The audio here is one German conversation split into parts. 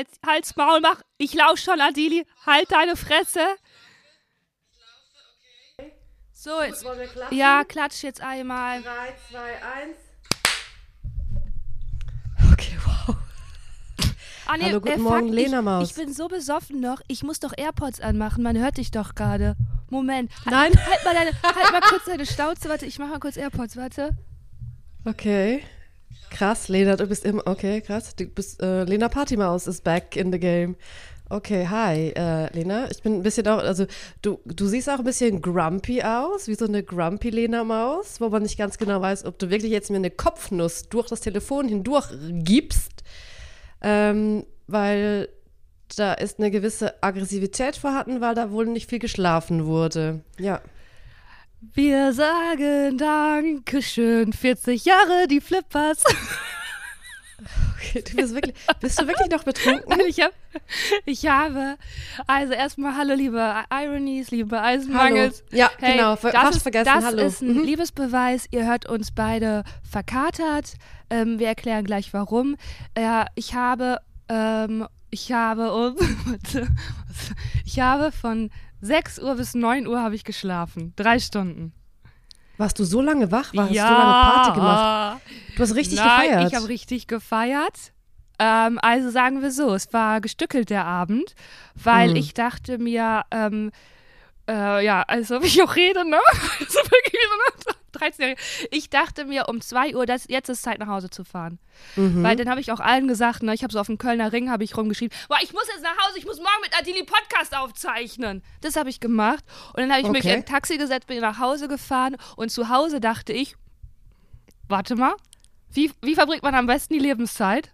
Halt, halt's Maul, mach. Ich lauf schon, Adili. Halt deine Fresse. So, jetzt. Wollen wir klatschen? Ja, klatsch jetzt einmal. 3, 2, 1. Okay, wow. Ah, nee, Hallo, guten äh, fuck, Morgen, Lena ich, Maus. Ich bin so besoffen noch. Ich muss doch AirPods anmachen. Man hört dich doch gerade. Moment. Halt- Nein. Halt mal, deine, halt mal kurz deine Schnauze. Warte, ich mach mal kurz AirPods. Warte. Okay. Krass, Lena, du bist immer. Okay, krass. Du bist. Äh, Lena Partymaus ist back in the game. Okay, hi, äh, Lena. Ich bin ein bisschen auch. Also, du, du siehst auch ein bisschen grumpy aus, wie so eine grumpy Lena-Maus, wo man nicht ganz genau weiß, ob du wirklich jetzt mir eine Kopfnuss durch das Telefon hindurch gibst. Ähm, weil da ist eine gewisse Aggressivität vorhanden, weil da wohl nicht viel geschlafen wurde. Ja. Wir sagen Dankeschön. 40 Jahre, die Flippers. Okay, du bist wirklich. Bist du wirklich noch betrunken? Ich, hab, ich habe, also erstmal Hallo, liebe Ironies, liebe Eisenmangels. Hallo. Ja, Hey, genau, das fast ist, vergessen, Das hallo. ist ein Mhm. Liebesbeweis. Ihr hört uns beide verkatert. Ähm, wir erklären gleich warum. Äh, ich habe, ähm, ich habe, ich habe von 6 Uhr bis 9 Uhr habe ich geschlafen. Drei Stunden. Warst du so lange wach? Warst du so lange Party gemacht? Du hast richtig Nein, gefeiert. ich habe richtig gefeiert. Ähm, also sagen wir so, es war gestückelt der Abend, weil Mhm. ich dachte mir, ähm, äh, ja, also wie ich auch rede, ne? Also wirklich so 13-Jährige. Ich dachte mir um 2 Uhr, das, jetzt ist Zeit nach Hause zu fahren. Mhm. Weil dann habe ich auch allen gesagt, ne, ich habe so auf dem Kölner Ring habe ich rumgeschrieben, boah, ich muss jetzt nach Hause, ich muss morgen mit Adili Podcast aufzeichnen. Das habe ich gemacht und dann habe ich mich Okay. in ein Taxi gesetzt, bin nach Hause gefahren und zu Hause dachte ich, warte mal, wie, wie verbringt man am besten die Lebenszeit?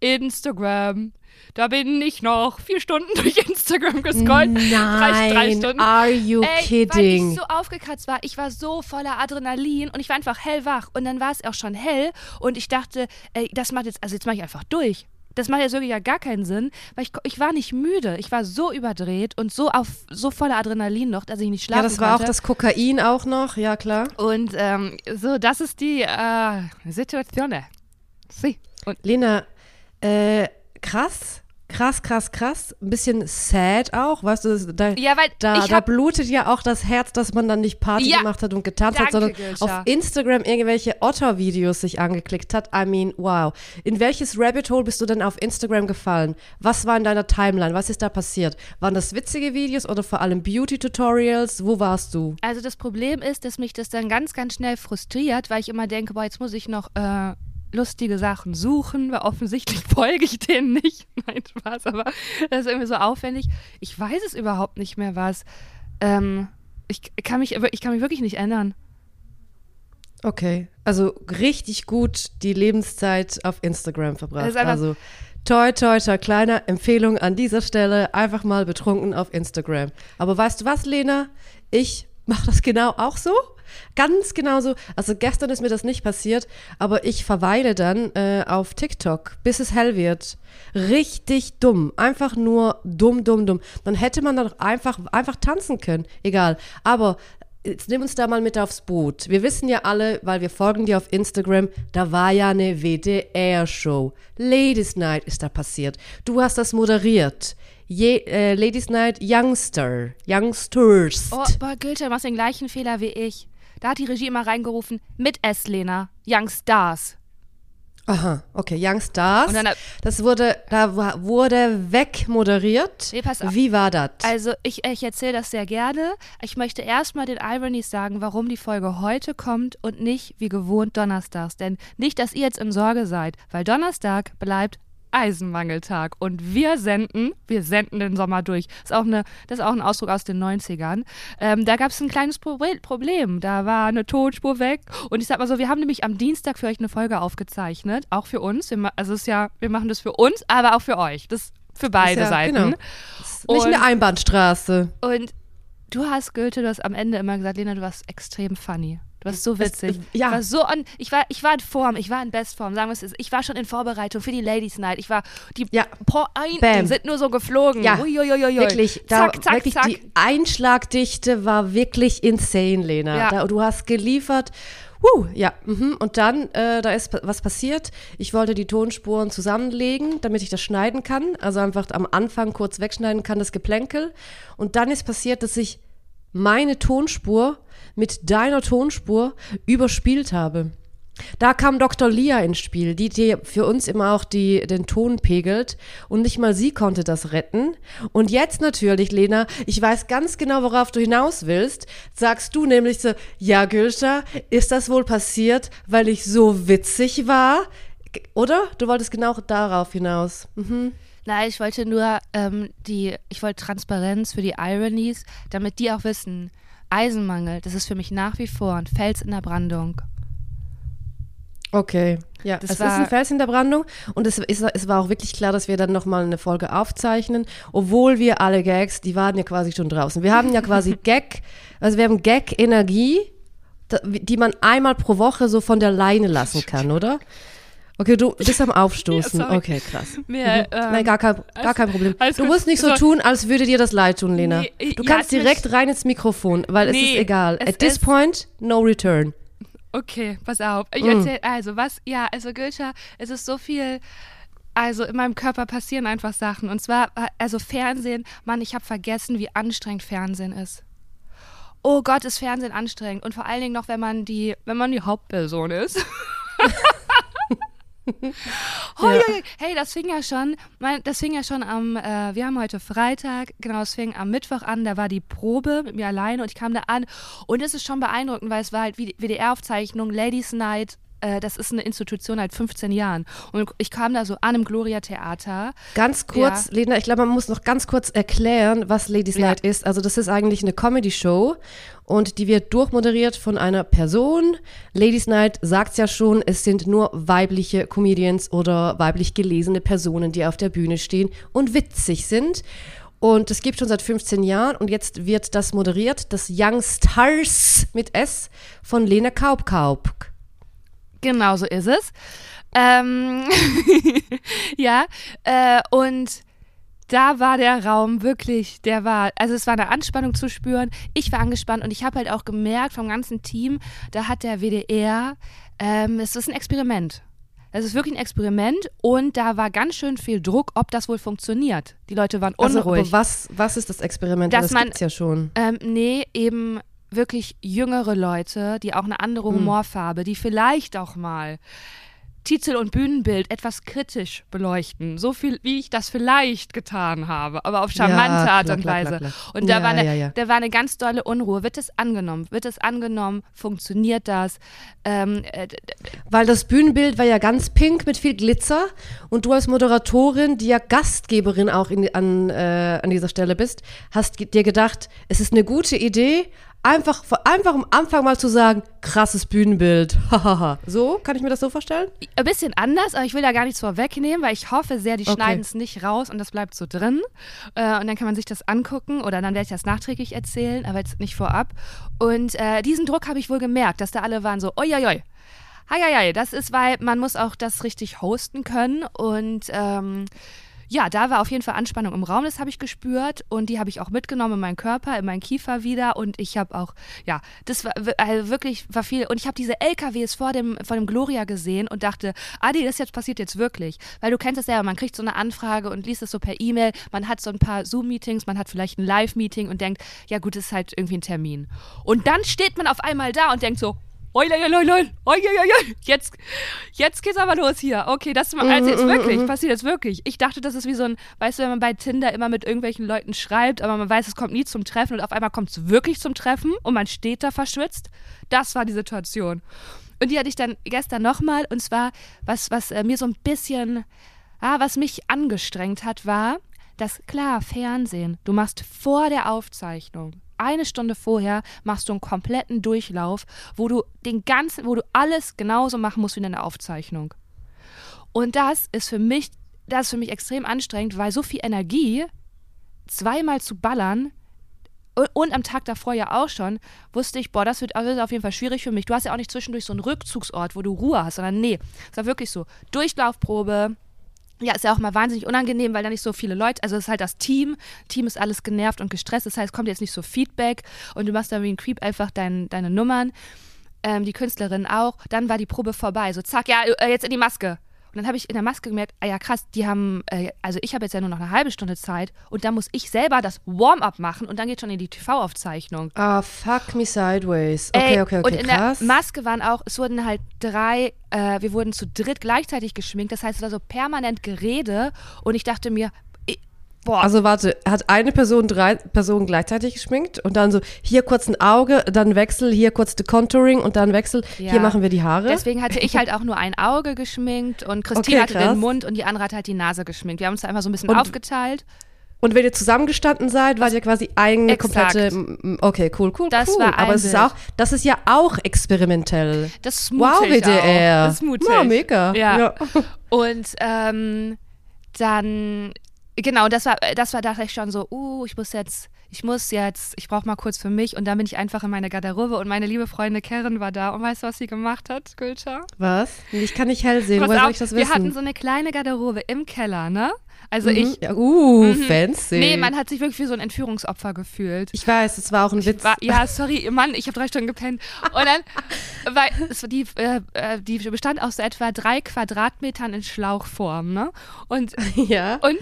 Instagram. Da bin ich noch vier Stunden durch Instagram gescrollt. Drei, drei Nein, Stunden. are you Ey, weil kidding? ich so aufgekratzt war. Ich war so voller Adrenalin und ich war einfach hellwach. Und dann war es auch schon hell und ich dachte, ey, das macht jetzt, also jetzt mache ich einfach durch. Das macht jetzt wirklich ja gar keinen Sinn, weil ich, ich war nicht müde. Ich war so überdreht und so auf so voller Adrenalin noch, dass ich nicht schlafen ja, das war auch konnte. das Kokain auch noch, ja klar. Und ähm, so, das ist die äh, Situation. Sie. Und Lena, äh, krass, krass, krass, krass. Ein bisschen sad auch, weißt du, da, Ja, weil da, ich da blutet ja auch das Herz, dass man dann nicht Party Ja, gemacht hat und getanzt hat, danke, sondern Gülscha. auf Instagram irgendwelche Otter-Videos sich angeklickt hat. I mean, wow. In welches Rabbit Hole bist du denn auf Instagram gefallen? Was war in deiner Timeline? Was ist da passiert? Waren das witzige Videos oder vor allem Beauty-Tutorials? Wo warst du? Also das Problem ist, dass mich das dann ganz, ganz schnell frustriert, weil ich immer denke, boah, jetzt muss ich noch äh, lustige Sachen suchen, weil offensichtlich folge ich denen nicht. Nein, Spaß, aber das ist irgendwie so aufwendig. Ich weiß es überhaupt nicht mehr, was. Ähm, ich, kann mich, ich kann mich wirklich nicht ändern. Okay, also richtig gut die Lebenszeit auf Instagram verbracht. Also toi, toi, toi, kleine Empfehlung an dieser Stelle, einfach mal betrunken auf Instagram. Aber weißt du was, Lena? Ich mache das genau auch so. Ganz genau so. Also gestern ist mir das nicht passiert, aber ich verweile dann äh, auf TikTok, bis es hell wird. Richtig dumm. Einfach nur dumm, dumm, dumm. Dann hätte man doch einfach, einfach tanzen können. Egal. Aber jetzt nimm uns da mal mit aufs Boot. Wir wissen ja alle, weil wir folgen dir auf Instagram, da war ja eine WDR-Show. Ladies Night ist da passiert. Du hast das moderiert. Je, äh, Ladies Night Youngster. Youngsters. Oh, boah, Goethe, du machst den gleichen Fehler wie ich. Da hat die Regie immer reingerufen, mit S, Lena, Young Stars. Aha, okay, Youngstars. Und dann- das wurde, da wurde wegmoderiert. Nee, pass auf. Wie war das? Also ich, ich erzähle das sehr gerne. Ich möchte erstmal den Ironies sagen, warum die Folge heute kommt und nicht wie gewohnt donnerstags. Denn nicht, dass ihr jetzt in Sorge seid, weil Donnerstag bleibt Eisenmangeltag und wir senden, wir senden den Sommer durch. Ist auch eine, das ist auch ein Ausdruck aus den 90ern. Ähm, da gab es ein kleines Proble- Problem. Da war eine Tonspur weg und ich sag mal so, wir haben nämlich am Dienstag für euch eine Folge aufgezeichnet, auch für uns. Wir, also es ist ja, wir machen das für uns, aber auch für euch. Das für beide ja, Seiten. genau. Ist nicht Und- eine Einbahnstraße. Und du hast, Goethe, du hast am Ende immer gesagt, Lena, du warst extrem funny. Du warst so witzig. ja. Ich war so an, ich war, ich war in Form, ich war in Bestform, sagen wir es ist. Ich war schon in Vorbereitung für die Ladies Night. Ich war, die Ja. Pointen Bam. sind nur so geflogen. Ja, Uiuiuiui. Wirklich, da, zack, zack, wirklich zack. die Einschlagdichte war wirklich insane, Lena. Ja. Da, du hast geliefert. Huh, ja. Mhm. Und dann, äh, da ist was passiert. Ich wollte die Tonspuren zusammenlegen, damit ich das schneiden kann. Also einfach am Anfang kurz wegschneiden kann, das Geplänkel. Und dann ist passiert, dass ich meine Tonspur mit deiner Tonspur überspielt habe. Da kam Dr. Lia ins Spiel, die, die für uns immer auch die, den Ton pegelt. Und nicht mal sie konnte das retten. Und jetzt natürlich, Lena, ich weiß ganz genau, worauf du hinaus willst. Sagst du nämlich so, ja, Gülscha, ist das wohl passiert, weil ich so witzig war? Oder? Du wolltest genau darauf hinaus. Mhm. Nein, ich wollte nur ähm, die, ich wollte Transparenz für die Ironies, damit die auch wissen, Eisenmangel, das ist für mich nach wie vor ein Fels in der Brandung. Okay, ja, das es ist ein Fels in der Brandung und es, ist, es war auch wirklich klar, dass wir dann nochmal eine Folge aufzeichnen, obwohl wir alle Gags, die waren ja quasi schon draußen. Wir haben ja quasi Gag, also wir haben Gag-Energie, die man einmal pro Woche so von der Leine lassen kann, oder? Okay, du bist am Aufstoßen. Ja, okay, krass. Mehr, mhm. ähm, Nein, gar kein, gar kein Problem. Du musst nicht so, so tun, als würde dir das leid tun, Lena. Nee, du kannst direkt rein ins Mikrofon, weil nee, es ist egal. Es At this point, no return. Okay, pass auf. Ich mm. erzähl, also was, ja, also Gülscha, es ist so viel, also in meinem Körper passieren einfach Sachen. Und zwar, also Fernsehen, Mann, ich habe vergessen, wie anstrengend Fernsehen ist. Oh Gott, ist Fernsehen anstrengend. Und vor allen Dingen noch, wenn man die, wenn man die Hauptperson ist. oh, ja. Hey, das fing ja schon, das fing ja schon am, äh, wir haben heute Freitag, genau, es fing am Mittwoch an, da war die Probe mit mir alleine und ich kam da an und es ist schon beeindruckend, weil es war halt wie WDR-Aufzeichnung, Ladies Night, äh, das ist eine Institution seit 15 Jahren. Und ich kam da so an im Gloria Theater. Ganz kurz, ja. Lena, ich glaube, man muss noch ganz kurz erklären, was Ladies ja. Night ist. Also das ist eigentlich eine Comedy-Show und die wird durchmoderiert von einer Person. Ladies Night sagt ja schon, es sind nur weibliche Comedians oder weiblich gelesene Personen, die auf der Bühne stehen und witzig sind. Und es gibt schon seit 15 Jahren und jetzt wird das moderiert, das Young Stars mit S von Lena Kaubkaub. Genau so ist es. Ähm ja, äh, und da war der Raum wirklich, der war, also es war eine Anspannung zu spüren. Ich war angespannt und ich habe halt auch gemerkt vom ganzen Team, da hat der WDR, ähm, es ist ein Experiment. Es ist wirklich ein Experiment und da war ganz schön viel Druck, ob das wohl funktioniert. Die Leute waren also, unruhig. Also, was, was ist das Experiment? Dass das man, gibt's ja schon. Ähm, nee, eben wirklich jüngere Leute, die auch eine andere hm. Humorfarbe, die vielleicht auch mal Titel und Bühnenbild etwas kritisch beleuchten. So viel, wie ich das vielleicht getan habe, aber auf charmante ja, Art und Weise. Klar, klar, Und da, ja, war eine, ja, da war eine ganz dolle Unruhe. Wird es angenommen? Wird es angenommen? Funktioniert das? Ähm, äh, Weil das Bühnenbild war ja ganz pink mit viel Glitzer und du als Moderatorin, die ja Gastgeberin auch in, an, äh, an dieser Stelle bist, hast dir gedacht, es ist eine gute Idee, Einfach, einfach am Anfang mal zu sagen, krasses Bühnenbild. so, kann ich mir das so vorstellen? Ein bisschen anders, aber ich will da gar nichts vorwegnehmen, weil ich hoffe sehr, die okay. schneiden es nicht raus und das bleibt so drin. Äh, und dann kann man sich das angucken oder dann werde ich das nachträglich erzählen, aber jetzt nicht vorab. Und äh, diesen Druck habe ich wohl gemerkt, dass da alle waren so, oi, oi, oi. Heieiei, das ist, weil man muss auch das richtig hosten können und ähm, ja, da war auf jeden Fall Anspannung im Raum, das habe ich gespürt und die habe ich auch mitgenommen in meinen Körper, in meinen Kiefer wieder und ich habe auch, ja, das war also wirklich war viel und ich habe diese LKWs vor dem, vor dem Gloria gesehen und dachte, Adi, das jetzt passiert jetzt wirklich, weil du kennst es ja, man kriegt so eine Anfrage und liest es so per E-Mail, man hat so ein paar Zoom-Meetings, man hat vielleicht ein Live-Meeting und denkt, ja gut, das ist halt irgendwie ein Termin. Und dann steht man auf einmal da und denkt so, Oi, oi, oi, oi, oi, oi, jetzt, jetzt geht's aber los hier. Okay, das ist also jetzt wirklich, passiert jetzt wirklich. Ich dachte, das ist wie so ein, weißt du, wenn man bei Tinder immer mit irgendwelchen Leuten schreibt, aber man weiß, es kommt nie zum Treffen und auf einmal kommt es wirklich zum Treffen und man steht da verschwitzt. Das war die Situation. Und die hatte ich dann gestern nochmal und zwar, was, was äh, mir so ein bisschen, ah, was mich angestrengt hat, war, dass klar, Fernsehen, du machst vor der Aufzeichnung eine Stunde vorher machst du einen kompletten Durchlauf, wo du den ganzen, wo du alles genauso machen musst wie in der Aufzeichnung. Und das ist für mich, das ist für mich extrem anstrengend, weil so viel Energie zweimal zu ballern und, und am Tag davor ja auch schon, wusste ich, boah, das wird, das wird auf jeden Fall schwierig für mich. Du hast ja auch nicht zwischendurch so einen Rückzugsort, wo du Ruhe hast, sondern nee, es war wirklich so Durchlaufprobe, ja, ist ja auch mal wahnsinnig unangenehm, weil da nicht so viele Leute, also es ist halt das Team, Team ist alles genervt und gestresst, das heißt, kommt jetzt nicht so Feedback und du machst da wie ein Creep einfach dein, deine Nummern. ähm, die Künstlerin auch. Dann war die Probe vorbei. So, zack, ja, äh, jetzt in die Maske. Und dann habe ich in der Maske gemerkt, ah ja krass, die haben, äh, also ich habe jetzt ja nur noch eine halbe Stunde Zeit und dann muss ich selber das Warm-up machen und dann geht schon in die TV-Aufzeichnung. Ah, fuck me sideways. Okay, Ey, okay, okay, Und in krass. der Maske waren auch, es wurden halt drei, äh, wir wurden zu dritt gleichzeitig geschminkt. Das heißt, es war so permanent Gerede und ich dachte mir, boah, also warte, hat eine Person drei Personen gleichzeitig geschminkt und dann so hier kurz ein Auge, dann Wechsel, hier kurz the Contouring und dann Wechsel, Ja. hier machen wir die Haare. deswegen hatte ich halt auch nur ein Auge geschminkt und Christine Okay, hatte den Mund und die andere hat halt die Nase geschminkt. Wir haben uns da einfach so ein bisschen Und- aufgeteilt. Und wenn ihr zusammengestanden seid, wart ihr quasi eine Exakt. komplette. Okay, cool, cool, Das cool. Aber es ist auch, das ist ja auch experimentell. Das ist mutig Wow, WDR. auch. Das ist mutig. Ja, mega. Ja. Und ähm, dann, genau, das war, das war, dachte ich schon so, uh, ich muss jetzt, ich muss jetzt, ich brauche mal kurz für mich. Und dann bin ich einfach in meine Garderobe und meine liebe Freundin Karen war da. Und weißt du, was sie gemacht hat, Gülscha? Was? Ich kann nicht hell sehen. Woher soll ich das wir hatten wissen? so eine kleine Garderobe im Keller, ne? Also Mhm. ich, Ja, uh, Mhm. fancy. nee, man hat sich wirklich wie so ein Entführungsopfer gefühlt. ich weiß, es war auch ein Witz. War, ja, sorry, Mann, ich habe drei Stunden gepennt. Und dann, weil es, die, äh, äh, die bestand aus so etwa drei Quadratmetern in Schlauchform, ne? Und, ja. und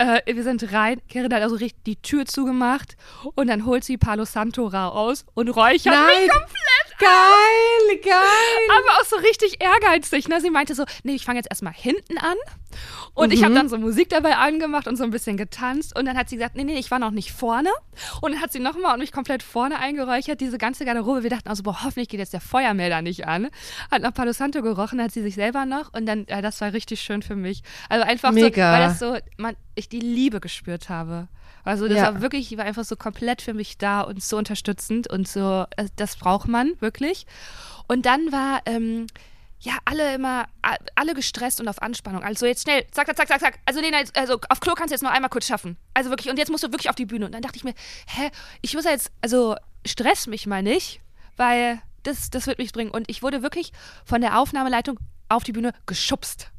äh, wir sind rein, Karen hat also richtig die Tür zugemacht und dann holt sie Palo Santo raus und räuchert Nein. mich komplett Geil, geil. aber auch so richtig ehrgeizig. Ne? Sie meinte so, nee, ich fange jetzt erstmal hinten an. Und ich habe dann so Musik dabei angemacht und so ein bisschen getanzt. Und dann hat sie gesagt, nee, nee, ich war noch nicht vorne. Und dann hat sie nochmal und mich komplett vorne eingeräuchert, diese ganze Garderobe. Wir dachten also, boah, hoffentlich geht jetzt der Feuermelder nicht an. Hat nach Palo Santo gerochen, hat sie sich selber noch. Und dann, ja, das war richtig schön für mich. Also einfach Mega. so, weil das so, man, ich die Liebe gespürt habe. Also das Ja. war wirklich, war einfach so komplett für mich da und so unterstützend und so, äh, das braucht man wirklich. Und dann war, ähm, ja, alle immer, alle gestresst und auf Anspannung. Also jetzt schnell, zack, zack, zack, zack, zack. Also, Lena, jetzt, also auf Klo kannst du jetzt noch einmal kurz schaffen. Also wirklich, und jetzt musst du wirklich auf die Bühne. Und dann dachte ich mir, hä, ich muss ja jetzt, also stress mich mal nicht, weil das, das wird mich bringen. Und ich wurde wirklich von der Aufnahmeleitung auf die Bühne geschubst.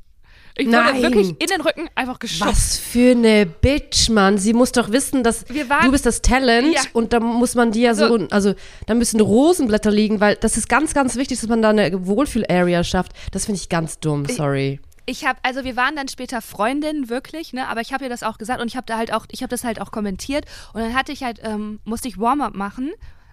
Ich wurde wirklich in den Rücken einfach geschubst. Was für eine Bitch, Mann. Sie muss doch wissen, dass Wir waren- du bist das Talent Ja. und da muss man dir ja so, So. also da müssen Rosenblätter liegen, weil das ist ganz, ganz wichtig, dass man da eine Wohlfühl-Area schafft. Das finde ich ganz dumm, sorry. Ich habe, also wir waren dann später Freundinnen wirklich, ne? Aber ich habe ihr das auch gesagt und ich habe da halt auch, ich habe das halt auch kommentiert und dann hatte ich halt, ähm, musste ich Warm-up machen.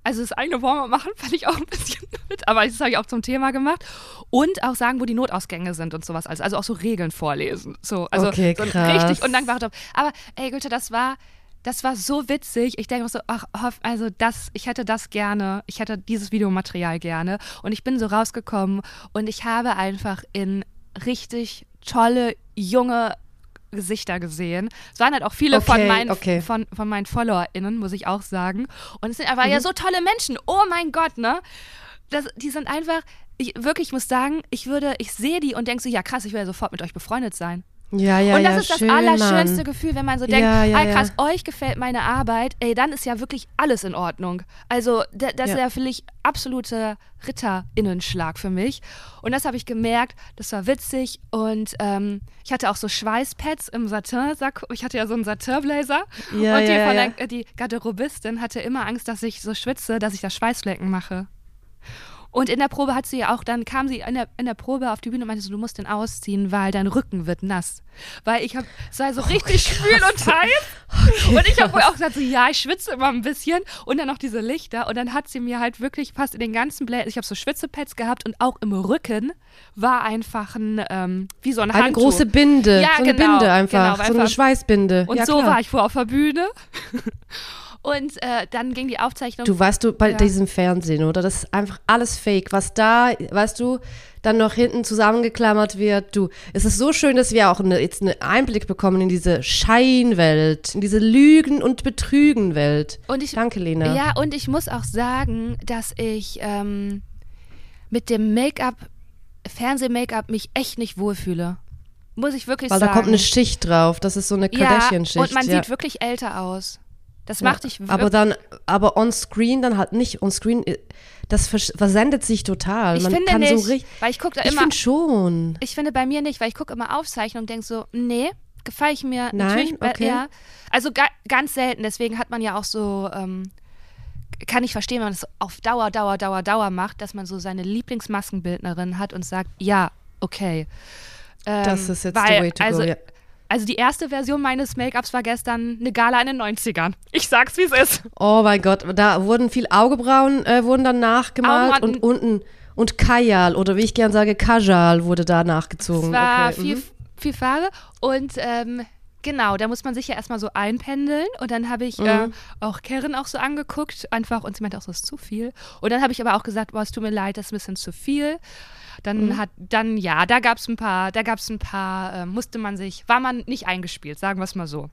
Also das eigene Warm-up machen fand ich auch ein bisschen mit, aber das habe ich auch zum Thema gemacht und auch sagen, wo die Notausgänge sind und sowas. Also, also auch so Regeln vorlesen. So, also Okay, so richtig undankbarer Job. Aber ey, Gülte, das war, das war so witzig. Ich denke mir so, ach, hoff, also das, ich hätte das gerne, ich hätte dieses Videomaterial gerne. Und ich bin so rausgekommen und ich habe einfach in richtig tolle, junge Gesichter gesehen. Es waren halt auch viele von, Okay, meinen, okay. von, von meinen FollowerInnen, muss ich auch sagen. Und es sind aber Mhm. ja so tolle Menschen. Oh mein Gott, ne? Das, die sind einfach, ich wirklich ich muss sagen, ich würde, ich sehe die und denke so, ja krass, ich will ja sofort mit euch befreundet sein. Ja, ja, und das ja, ist das schön, allerschönste Mann. Gefühl, wenn man so denkt, Ja, ja, ah krass, euch gefällt meine Arbeit, ey, dann ist ja wirklich alles in Ordnung. Also da- das ist ja für mich absoluter Ritterinnenschlag für mich. Und das habe ich gemerkt, das war witzig und ähm, ich hatte auch so Schweißpads im Satin-Sack. Ich hatte ja so einen Satin-Blazer und die. Der, die Garderobistin hatte immer Angst, dass ich so schwitze, dass ich da Schweißflecken mache. Und in der Probe hat sie auch, dann kam sie in der, in der Probe auf die Bühne und meinte so, du musst den ausziehen, weil dein Rücken wird nass. Weil ich hab, es war so richtig schwül und heiß. und ich habe wohl auch gesagt, so, ja, ich schwitze immer ein bisschen. Und dann noch diese Lichter. Und dann hat sie mir halt wirklich fast in den ganzen Blättern, ich habe so Schwitzepads gehabt und auch im Rücken war einfach ein, ähm, wie so ein Eine Handtuch. große Binde. Ja, so eine genau, Binde einfach. genau, so eine Schweißbinde. Und ja, so klar. war ich vor auf der Bühne. Und äh, dann ging die Aufzeichnung. Du weißt du, bei Ja. diesem Fernsehen, oder? Das ist einfach alles fake. Was da, weißt du, dann noch hinten zusammengeklammert wird. Du, es ist so schön, dass wir auch eine, jetzt einen Einblick bekommen in diese Scheinwelt, in diese Lügen- und Betrügen-Welt. Und ich, Danke, Lena. Ja, und ich muss auch sagen, dass ich ähm, mit dem Make-up, Fernseh-Make-up mich echt nicht wohlfühle. Muss ich wirklich Weil sagen. da kommt eine Schicht drauf. Das ist so eine ja, Kardashian-Schicht. und man ja. sieht wirklich älter aus. Das Ja. macht dich wirklich. Aber dann, aber on screen dann halt nicht. On screen, äh, das vers versendet sich total. ich Man finde kann nicht, so richtig. weil ich gucke da Ich immer. finde schon. Ich finde bei mir nicht, weil ich gucke immer Aufzeichnungen und denke so, nee, gefällt ich mir Nein? natürlich Okay. ja. Also ga ganz selten, deswegen hat man ja auch so ähm, kann ich verstehen, wenn man das auf Dauer, Dauer, Dauer, Dauer macht, dass man so seine Lieblingsmaskenbildnerin hat und sagt, ja, okay. Ähm, das ist jetzt weil, the way to also, go, ja. Also die erste Version meines Make-ups war gestern eine Gala in den 90ern. Ich sag's, wie es ist. Oh mein Gott, da wurden viel Augebrauen äh, wurden dann nachgemalt und unten und Kajal oder wie ich gern sage Kajal wurde da nachgezogen. Es war okay. viel, mhm. viel Farbe und ähm, Genau, da muss man sich ja erstmal so einpendeln. Und dann habe ich mhm. äh, auch Karen auch so angeguckt, einfach, und sie meinte auch, so ist zu viel. Und dann habe ich aber auch gesagt, boah, es tut mir leid, das ist ein bisschen zu viel. Dann mhm. hat, dann ja, da gab es ein paar, da gab es ein paar, äh, musste man sich, war man nicht eingespielt, sagen wir es mal so.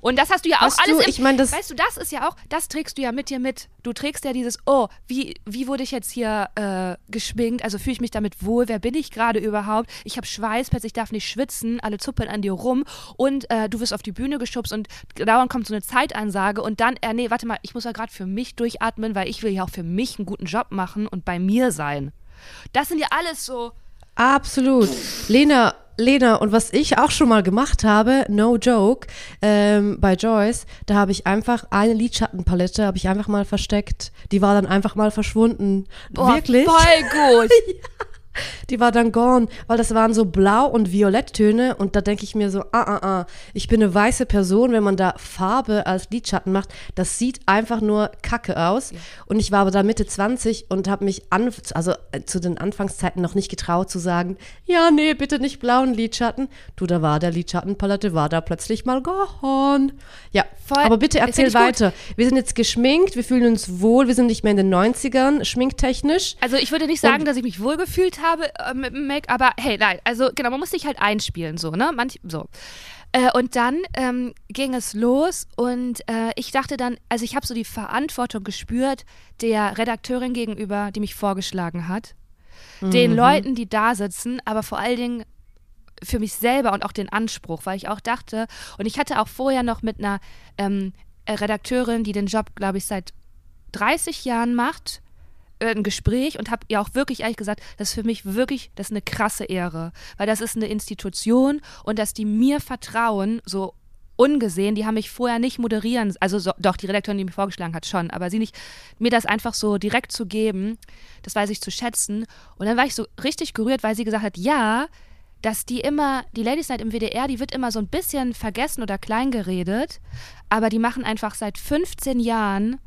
Und das hast du ja auch weißt alles. Du, im, ich mein, das weißt du, das ist ja auch, das trägst du ja mit dir mit. Du trägst ja dieses, oh, wie, wie wurde ich jetzt hier äh, geschminkt? Also fühle ich mich damit wohl? Wer bin ich gerade überhaupt? Ich habe Schweißpads, ich darf nicht schwitzen, alle zuppeln an dir rum und äh, du wirst auf die Bühne geschubst und dauernd kommt so eine Zeitansage und dann, äh, nee, warte mal, ich muss ja gerade für mich durchatmen, weil ich will ja auch für mich einen guten Job machen und bei mir sein. Das sind ja alles so. Absolut. Lena, Lena, und was ich auch schon mal gemacht habe, no joke, ähm, bei Joyce, da habe ich einfach eine Lidschattenpalette, habe ich einfach mal versteckt. Die war dann einfach mal verschwunden. Boah, Wirklich? Voll gut. ja. Die war dann gone, weil das waren so Blau- und Violetttöne und da denke ich mir so, ah, ah, ah, ich bin eine weiße Person, wenn man da Farbe als Lidschatten macht, das sieht einfach nur kacke aus. Ja. Und ich war aber da Mitte 20 und habe mich an, also äh, zu den Anfangszeiten noch nicht getraut zu sagen, ja, nee, bitte nicht blauen Lidschatten. Du, da war der Lidschattenpalette, war da plötzlich mal gone. Ja, Voll, aber bitte erzähl weiter. Gut. Wir sind jetzt geschminkt, wir fühlen uns wohl, wir sind nicht mehr in den 90ern, schminktechnisch. Also ich würde nicht sagen, und dass ich mich wohl gefühlt habe habe äh, mit dem Make, aber hey, nein, also genau, man muss sich halt einspielen, so, ne? Manch, so. Äh, und dann ähm, ging es los und äh, ich dachte dann, also ich habe so die Verantwortung gespürt der Redakteurin gegenüber, die mich vorgeschlagen hat, mhm. den Leuten, die da sitzen, aber vor allen Dingen für mich selber und auch den Anspruch, weil ich auch dachte, und ich hatte auch vorher noch mit einer ähm, Redakteurin, die den Job, glaube ich, seit 30 Jahren macht, ein Gespräch und habe ihr auch wirklich ehrlich gesagt, das ist für mich wirklich, das ist eine krasse Ehre, weil das ist eine Institution und dass die mir vertrauen, so ungesehen, die haben mich vorher nicht moderieren, also so, doch, die Redakteurin, die mich vorgeschlagen hat, schon, aber sie nicht, mir das einfach so direkt zu geben, das weiß ich zu schätzen. Und dann war ich so richtig gerührt, weil sie gesagt hat, ja, dass die immer, die Ladies Night im WDR, die wird immer so ein bisschen vergessen oder kleingeredet, aber die machen einfach seit 15 Jahren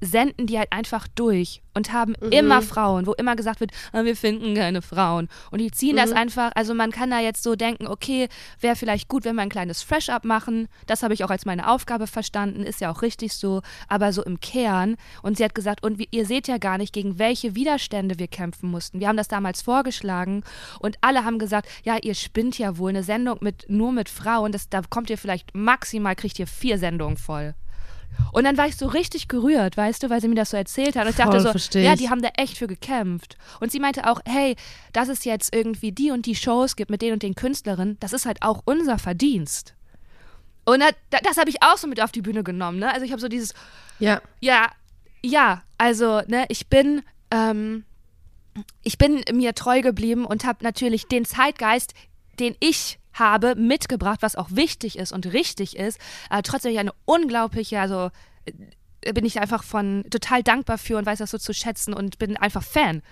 senden die halt einfach durch und haben mhm. immer Frauen, wo immer gesagt wird, ah, wir finden keine Frauen. Und die ziehen mhm. das einfach, also man kann da jetzt so denken, okay, wäre vielleicht gut, wenn wir ein kleines Fresh-Up machen. Das habe ich auch als meine Aufgabe verstanden, ist ja auch richtig so, aber so im Kern. Und sie hat gesagt, und ihr seht ja gar nicht, gegen welche Widerstände wir kämpfen mussten. Wir haben das damals vorgeschlagen und alle haben gesagt, ja, ihr spinnt ja wohl eine Sendung mit nur mit Frauen, das, da kommt ihr vielleicht maximal, kriegt ihr vier Sendungen voll. Und dann war ich so richtig gerührt, weißt du, weil sie mir das so erzählt hat. Und ich Voll, dachte so, versteh ja, die haben da echt für gekämpft. Und sie meinte auch, hey, dass es jetzt irgendwie die und die Shows gibt mit den und den Künstlerinnen, das ist halt auch unser Verdienst. Und das, das habe ich auch so mit auf die Bühne genommen, ne? Also ich habe so dieses, ja, ja, ja, also, ne, ich bin, ähm, ich bin mir treu geblieben und habe natürlich den Zeitgeist, den ich habe, mitgebracht, was auch wichtig ist und richtig ist. Äh, trotzdem eine unglaubliche, also äh, bin ich einfach von total dankbar für und weiß das so zu schätzen und bin einfach Fan.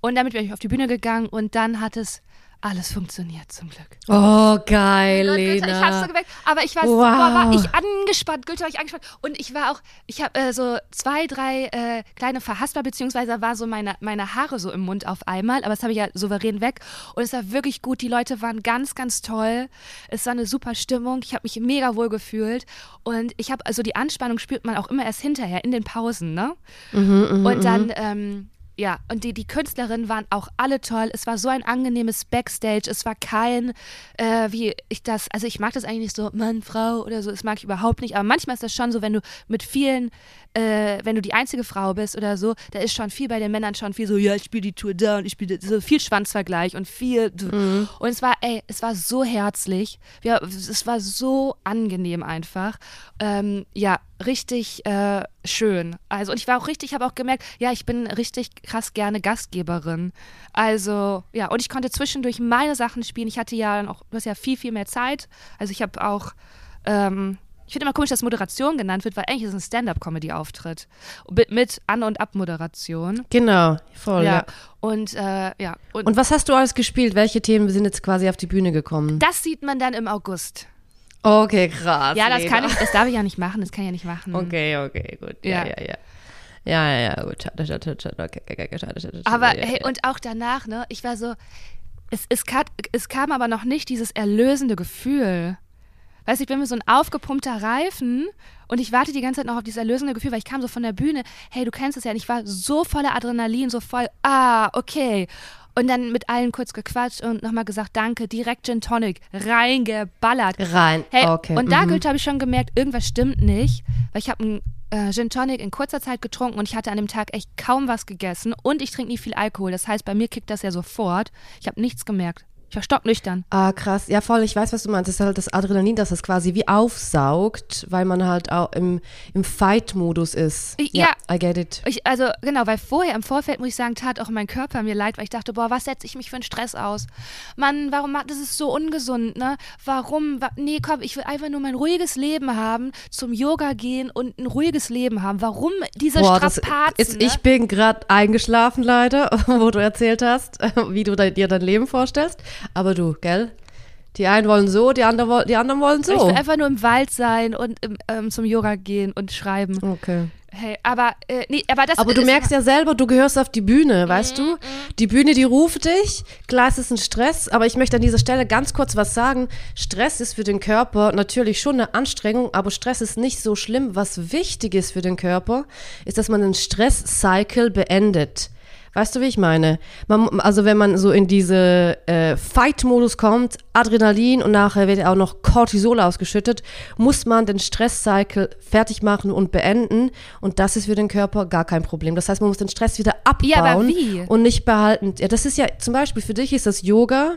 Und damit bin ich auf die Bühne gegangen und dann hat es alles funktioniert zum Glück. Oh, geil, Gott, Lena. Ich hab's so geweckt, aber ich war, wow. boah, war ich angespannt, Gülte war ich angespannt. Und ich war auch, ich habe äh, so zwei, drei äh, kleine Verhaspler, beziehungsweise war so meine, meine Haare so im Mund auf einmal, aber das habe ich ja souverän weg. Und es war wirklich gut, die Leute waren ganz, ganz toll. Es war eine super Stimmung, ich habe mich mega wohl gefühlt. Und ich habe, also die Anspannung spürt man auch immer erst hinterher, in den Pausen, ne? Mhm, mh, und dann, mhm. ähm, ja, und die, die Künstlerinnen waren auch alle toll. Es war so ein angenehmes Backstage. Es war kein, äh, wie ich das, also ich mag das eigentlich nicht so, Mann, Frau oder so, das mag ich überhaupt nicht. Aber manchmal ist das schon so, wenn du mit vielen, äh, wenn du die einzige Frau bist oder so, da ist schon viel bei den Männern schon viel so, ja, ich spiele die Tour da und ich spiele so viel Schwanzvergleich und viel. Mhm. Und es war, ey, es war so herzlich. Ja, es war so angenehm einfach. Ähm, ja, richtig äh, schön. Also, und ich war auch richtig, ich habe auch gemerkt, ja, ich bin richtig krass gerne Gastgeberin. Also, ja, und ich konnte zwischendurch meine Sachen spielen. Ich hatte ja auch, du hast ja viel, viel mehr Zeit. Also, ich habe auch, ähm, Ich finde immer komisch, dass Moderation genannt wird, weil eigentlich ist es ein Stand-up-Comedy-Auftritt. Mit, mit An- und Abmoderation. Genau, voll, ja. Ja. Und äh, ja. Und, Und was hast du alles gespielt? Welche Themen sind jetzt quasi auf die Bühne gekommen? das sieht man dann im August. Okay, krass. Ja, das kann ich, das darf ich ja nicht machen, das kann ich ja nicht machen. Okay, okay, gut. Ja, Ja. ja, ja. Ja, ja, ja, gut. Schade, schade, schade, okay, okay, schade, schade, Aber ja, hey, ja. und auch danach, ne, ich war so, es, es, kam, es kam aber noch nicht dieses erlösende Gefühl. Weißt du, ich bin mir so ein aufgepumpter Reifen und ich warte die ganze Zeit noch auf dieses erlösende Gefühl, weil ich kam so von der Bühne, hey, du kennst es ja, und ich war so voller Adrenalin, so voll, ah, okay. Und dann mit allen kurz gequatscht und nochmal gesagt, danke, direkt Gin Tonic, reingeballert. Rein, Hey, okay. und da mhm. Habe ich schon gemerkt, irgendwas stimmt nicht, weil ich habe einen äh, Gin Tonic in kurzer Zeit getrunken und ich hatte an dem Tag echt kaum was gegessen und ich trinke nie viel Alkohol. Das heißt, bei mir kickt das ja sofort. Ich habe nichts gemerkt. Ich war stocknüchtern. Ah, krass. Ja, voll, ich weiß, was du meinst. Das ist halt das Adrenalin, das es quasi wie aufsaugt, weil man halt auch im, im Fight-Modus ist. Ja. I get it. Ich, also genau, weil vorher im Vorfeld muss ich sagen, tat auch mein Körper mir leid, weil ich dachte, boah, was setze ich mich für einen Stress aus? Mann, warum macht das ist so ungesund, ne? Warum? Wa nee, komm, ich will einfach nur mein ruhiges Leben haben, zum Yoga gehen und ein ruhiges Leben haben. Warum diese Boah, das Strapazen? ist, ne? ich bin gerade eingeschlafen leider, wo du erzählt hast, wie du dir dein Leben vorstellst. Aber du, gell? Die einen wollen so, die anderen, woll- die anderen wollen Ich so. will einfach nur im Wald sein und im, ähm, zum Yoga gehen und schreiben. Okay. Hey, aber äh, nee, aber das Aber du merkst ja selber, du gehörst auf die Bühne, weißt Mhm, du? Die Bühne, die ruft dich. Klar, es ist ein Stress, aber ich möchte an dieser Stelle ganz kurz was sagen. Stress ist für den Körper natürlich schon eine Anstrengung, aber Stress ist nicht so schlimm. Was wichtig ist für den Körper, ist, dass man den Stress-Cycle beendet. Weißt du, wie ich meine? Man, also wenn man so in diese äh, Fight-Modus kommt, Adrenalin und nachher wird auch noch Cortisol ausgeschüttet, muss man den Stress-Cycle fertig machen und beenden. Und das ist für den Körper gar kein Problem. Das heißt, man muss den Stress wieder abbauen Ja, aber wie? und nicht behalten. Ja, das ist ja zum Beispiel für dich ist das Yoga.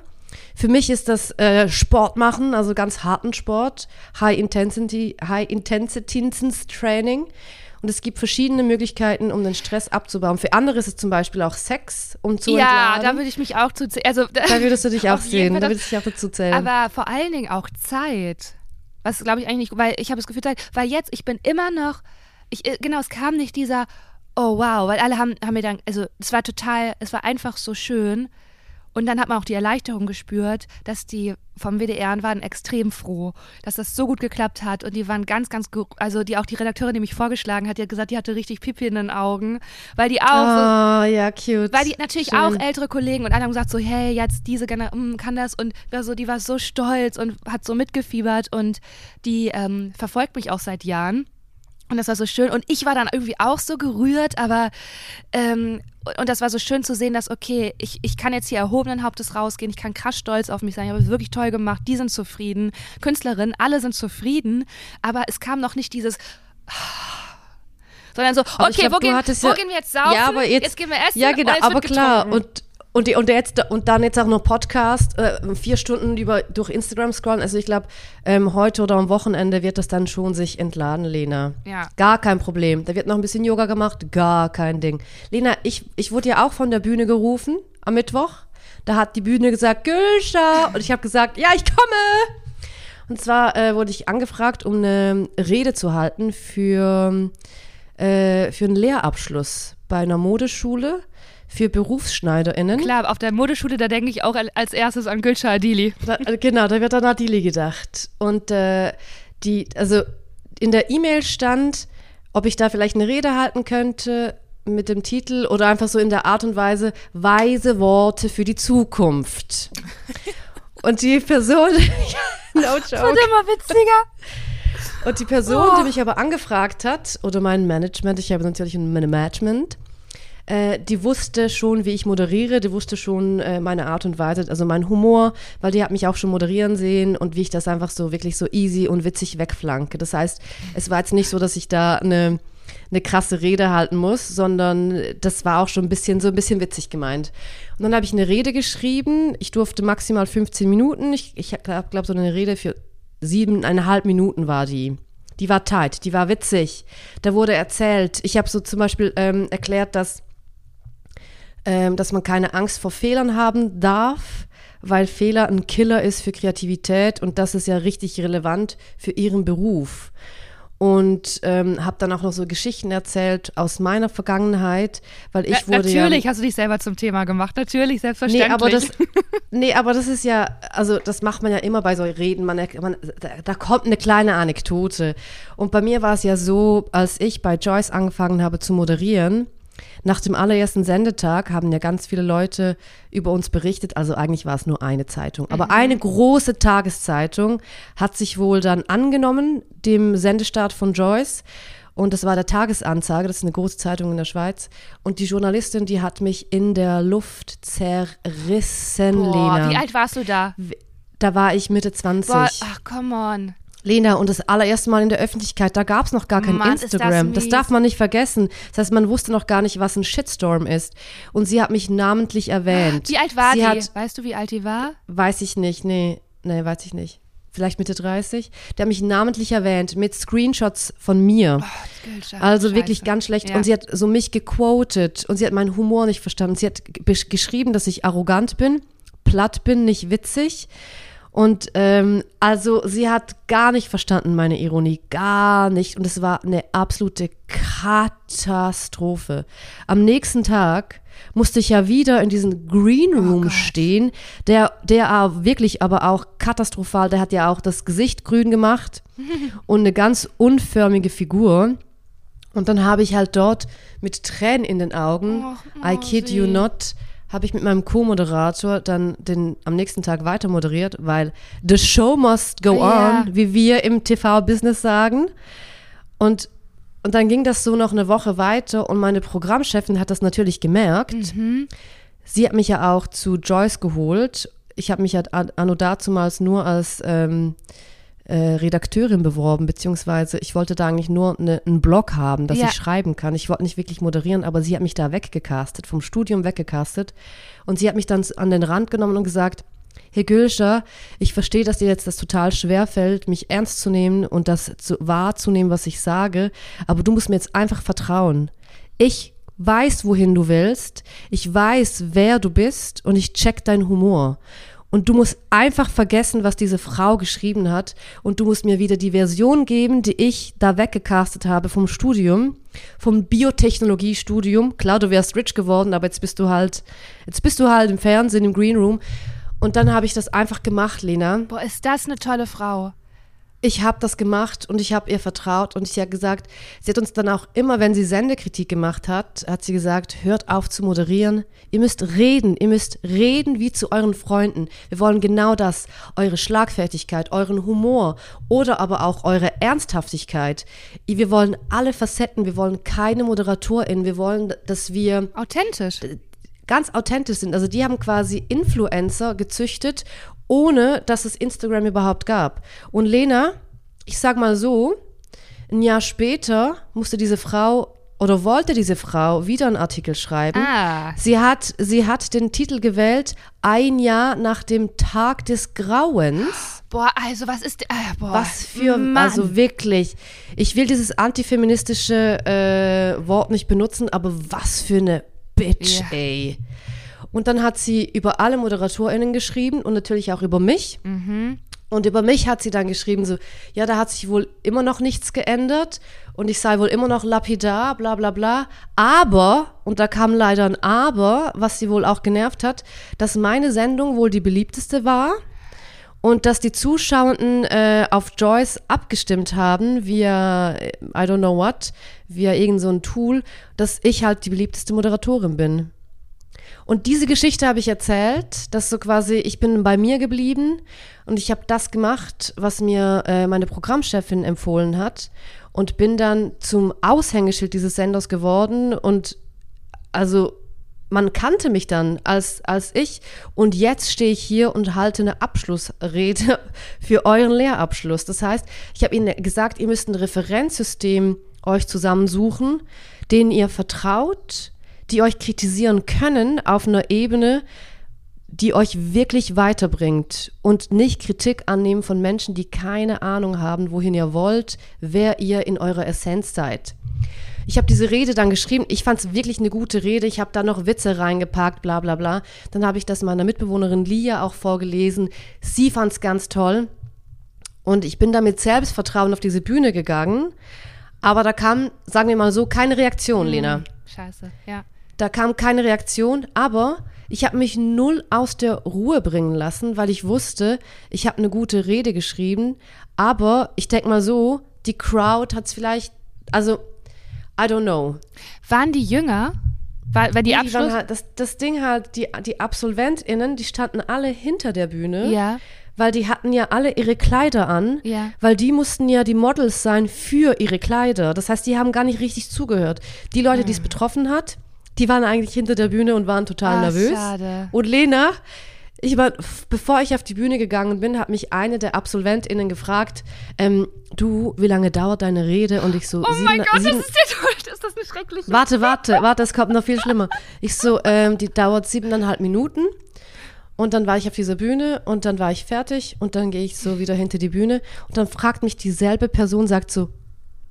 Für mich ist das äh, Sport machen, also ganz harten Sport, High Intensity, High Intensity Training. Und es gibt verschiedene Möglichkeiten, um den Stress abzubauen. Für andere ist es zum Beispiel auch Sex, um zu ja, da entladen. würde ich mich auch zu also Da würdest du dich auch sehen. Da würdest du dich auch dazu zählen. aber vor allen Dingen auch Zeit. Was glaube ich eigentlich, nicht, weil ich habe das Gefühl, weil jetzt ich bin immer noch ich äh, genau, es kam nicht dieser oh wow, weil alle haben haben mir dann also es war total, es war einfach so schön. Und dann hat man auch die Erleichterung gespürt, dass die vom WDR waren extrem froh, dass das so gut geklappt hat. Und die waren ganz, ganz, also die auch die Redakteurin, die mich vorgeschlagen hat, die hat gesagt, die hatte richtig Pipi in den Augen, weil die auch so, Ah, ja, cute. weil die natürlich Schön. auch ältere Kollegen und alle haben gesagt so, hey, jetzt diese Generation kann das und war so, die war so stolz und hat so mitgefiebert und die ähm, verfolgt mich auch seit Jahren. Und das war so schön. Und ich war dann irgendwie auch so gerührt, aber ähm, und das war so schön zu sehen, dass, okay, ich, ich kann jetzt hier erhobenen Hauptes rausgehen, ich kann krass stolz auf mich sein, ich habe es wirklich toll gemacht, die sind zufrieden, Künstlerinnen, alle sind zufrieden, aber es kam noch nicht dieses sondern so, Aber okay, glaub, wo, gehen, wo ja- gehen wir jetzt saufen? Ja, aber jetzt, gehen wir essen Ja, genau, jetzt aber klar. Und, und, die, und, jetzt, und dann jetzt auch noch Podcast, äh, vier Stunden über, durch Instagram scrollen. Also ich glaube, ähm, heute oder am Wochenende wird das dann schon sich entladen, Lena. Ja. Gar kein Problem. Da wird noch ein bisschen Yoga gemacht, gar kein Ding. Lena, ich, ich wurde ja auch von der Bühne gerufen am Mittwoch. Da hat die Bühne gesagt, Gülscha. Und ich habe gesagt, ja, ich komme. Und zwar äh, wurde ich angefragt, um eine Rede zu halten für, äh, für einen Lehrabschluss bei einer Modeschule für BerufsschneiderInnen. Klar, auf der Modeschule, da denke ich auch als erstes an Gülşah Adili. Da, äh, genau, da wird an Adili gedacht. Und äh, die, also in der E-Mail stand, ob ich da vielleicht eine Rede halten könnte mit dem Titel oder einfach so in der Art und Weise weise Worte für die Zukunft. Und die Person, no joke. immer witziger. Und die Person, Oh. die mich aber angefragt hat, oder mein Management, ich habe natürlich ein Management, äh, die wusste schon, wie ich moderiere, die wusste schon äh, meine Art und Weise, also mein Humor, weil die hat mich auch schon moderieren sehen und wie ich das einfach so wirklich so easy und witzig wegflanke. Das heißt, es war jetzt nicht so, dass ich da eine, eine krasse Rede halten muss, sondern das war auch schon ein bisschen so ein bisschen witzig gemeint. Und dann habe ich eine Rede geschrieben. Ich durfte maximal 15 Minuten. Ich, ich glaube, glaub, so eine Rede für siebeneinhalb Minuten war die. Die war tight, die war witzig. Da wurde erzählt, ich habe so zum Beispiel ähm, erklärt, dass, ähm, dass man keine Angst vor Fehlern haben darf, weil Fehler ein Killer ist für Kreativität und das ist ja richtig relevant für ihren Beruf und ähm, habe dann auch noch so Geschichten erzählt aus meiner Vergangenheit, weil ich Na, wurde natürlich ja, hast du dich selber zum Thema gemacht, natürlich, selbstverständlich. Nee, aber das, nee, aber das ist ja, also das macht man ja immer bei so Reden, man, man da, da, kommt eine kleine Anekdote. Und bei mir war es ja so, als ich bei Joyce angefangen habe zu moderieren, nach dem allerersten Sendetag haben ja ganz viele Leute über uns berichtet, also eigentlich war es nur eine Zeitung, aber mhm. eine große Tageszeitung hat sich wohl dann angenommen, dem Sendestart von Joyce. Und das war der Tagesanzeiger, das ist eine große Zeitung in der Schweiz. Und die Journalistin, die hat mich in der Luft zerrissen, Boah, Lena. Wie alt warst du da? Da war ich Mitte 20. Boah, ach, come on. Lena, und das allererste Mal in der Öffentlichkeit, da gab es noch gar kein Mann, Instagram. Das, das, darf man nicht vergessen. Das heißt, man wusste noch gar nicht, was ein Shitstorm ist. Und sie hat mich namentlich erwähnt. Wie alt war sie die? Hat, weißt du, wie alt die war? Weiß ich nicht, nee. Nee, weiß ich nicht. Vielleicht Mitte 30. Der hat mich namentlich erwähnt mit Screenshots von mir. Oh, also Scheiße. wirklich ganz schlecht. Ja. Und sie hat so mich gequotet und sie hat meinen Humor nicht verstanden. Sie hat geschrieben, dass ich arrogant bin, platt bin, nicht witzig. Und ähm, also sie hat gar nicht verstanden meine Ironie, gar nicht. Und es war eine absolute Katastrophe. Am nächsten Tag musste ich ja wieder in diesem Green oh Room oh stehen, der, der wirklich aber auch katastrophal, der hat ja auch das Gesicht grün gemacht und eine ganz unförmige Figur. Und dann habe ich halt dort mit Tränen in den Augen, oh, oh, I kid you not, habe ich mit meinem Co-Moderator dann den am nächsten Tag weiter moderiert, weil the show must go ja. on, wie wir im TV-Business sagen. Und, und dann ging das so noch eine Woche weiter und meine Programmchefin hat das natürlich gemerkt. Mhm. Sie hat mich ja auch zu Joyce geholt. Ich habe mich ja anno dazumals nur als ähm, äh, Redakteurin beworben, beziehungsweise ich wollte da eigentlich nur eine, einen Blog haben, dass ja. ich schreiben kann. Ich wollte nicht wirklich moderieren, aber sie hat mich da weggecastet, vom Studium weggecastet. Und sie hat mich dann an den Rand genommen und gesagt, Herr Gülscher, ich verstehe, dass dir jetzt das total schwer fällt, mich ernst zu nehmen und das zu, wahrzunehmen, was ich sage, aber du musst mir jetzt einfach vertrauen. Ich weiß, wohin du willst, ich weiß, wer du bist und ich check deinen Humor. Und du musst einfach vergessen, was diese Frau geschrieben hat. Und du musst mir wieder die Version geben, die ich da weggecastet habe vom Studium, vom Biotechnologiestudium. Klar, du wärst rich geworden, aber jetzt bist du halt, jetzt bist du halt im Fernsehen, im Green Room. Und dann habe ich das einfach gemacht, Lena. Boah, ist das eine tolle Frau ich habe das gemacht und ich habe ihr vertraut und ich habe gesagt, sie hat uns dann auch immer, wenn sie Sendekritik gemacht hat, hat sie gesagt, hört auf zu moderieren, ihr müsst reden, ihr müsst reden wie zu euren Freunden. Wir wollen genau das, eure Schlagfertigkeit, euren Humor oder aber auch eure Ernsthaftigkeit. Wir wollen alle Facetten, wir wollen keine Moderatorin, wir wollen, dass wir authentisch ganz authentisch sind. Also die haben quasi Influencer gezüchtet ohne dass es Instagram überhaupt gab. Und Lena, ich sag mal so, ein Jahr später musste diese Frau oder wollte diese Frau wieder einen Artikel schreiben. Ah. Sie, hat, sie hat den Titel gewählt, ein Jahr nach dem Tag des Grauens. Boah, also was ist. Äh, boah, was für. Mann. Also wirklich. Ich will dieses antifeministische äh, Wort nicht benutzen, aber was für eine Bitch, ja. ey. Und dann hat sie über alle ModeratorInnen geschrieben und natürlich auch über mich. Mhm. Und über mich hat sie dann geschrieben, so, ja, da hat sich wohl immer noch nichts geändert und ich sei wohl immer noch lapidar, bla bla bla. Aber, und da kam leider ein Aber, was sie wohl auch genervt hat, dass meine Sendung wohl die beliebteste war und dass die Zuschauenden äh, auf Joyce abgestimmt haben via, I don't know what, via irgend so ein Tool, dass ich halt die beliebteste Moderatorin bin. Und diese Geschichte habe ich erzählt, dass so quasi, ich bin bei mir geblieben und ich habe das gemacht, was mir äh, meine Programmchefin empfohlen hat und bin dann zum Aushängeschild dieses Senders geworden und also man kannte mich dann als, als ich und jetzt stehe ich hier und halte eine Abschlussrede für euren Lehrabschluss. Das heißt, ich habe Ihnen gesagt, ihr müsst ein Referenzsystem euch zusammensuchen, denen ihr vertraut, die euch kritisieren können auf einer Ebene, die euch wirklich weiterbringt und nicht Kritik annehmen von Menschen, die keine Ahnung haben, wohin ihr wollt, wer ihr in eurer Essenz seid. ich habe diese Rede dann geschrieben. Ich fand es wirklich eine gute Rede. Ich habe da noch Witze reingepackt, bla bla bla. Dann habe ich das meiner Mitbewohnerin Lia auch vorgelesen. Sie fand es ganz toll. Und ich bin da mit Selbstvertrauen auf diese Bühne gegangen. Aber da kam, sagen wir mal so, keine Reaktion, Lena. Hm, Scheiße, ja. Da kam keine Reaktion, aber ich habe mich null aus der Ruhe bringen lassen, weil ich wusste, ich habe eine gute Rede geschrieben. Aber ich denke mal so, die Crowd hat es vielleicht, also, I don't know. Waren die jünger? War, war die Die Abschluss? halt, das, das Ding halt, die, die AbsolventInnen, die standen alle hinter der Bühne. ja, Weil die hatten ja alle ihre Kleider an, Ja. weil die mussten ja die Models sein für ihre Kleider. Das heißt, die haben gar nicht richtig zugehört. Die Leute, die es betroffen hat, die waren eigentlich hinter der Bühne und waren total Ah, nervös. schade. Und Lena, ich war, bevor ich auf die Bühne gegangen bin, hat mich eine der AbsolventInnen gefragt, ähm, du, wie lange dauert deine Rede? Und ich so, Oh mein sieben- Gott, das sieben- ist dir tot. Ist das eine schreckliche Warte, warte, warte, es kommt noch viel schlimmer. Ich so, ähm, die dauert siebeneinhalb Minuten. Und dann war ich auf dieser Bühne und dann war ich fertig und dann gehe ich so wieder hinter die Bühne und dann fragt mich dieselbe Person, sagt so,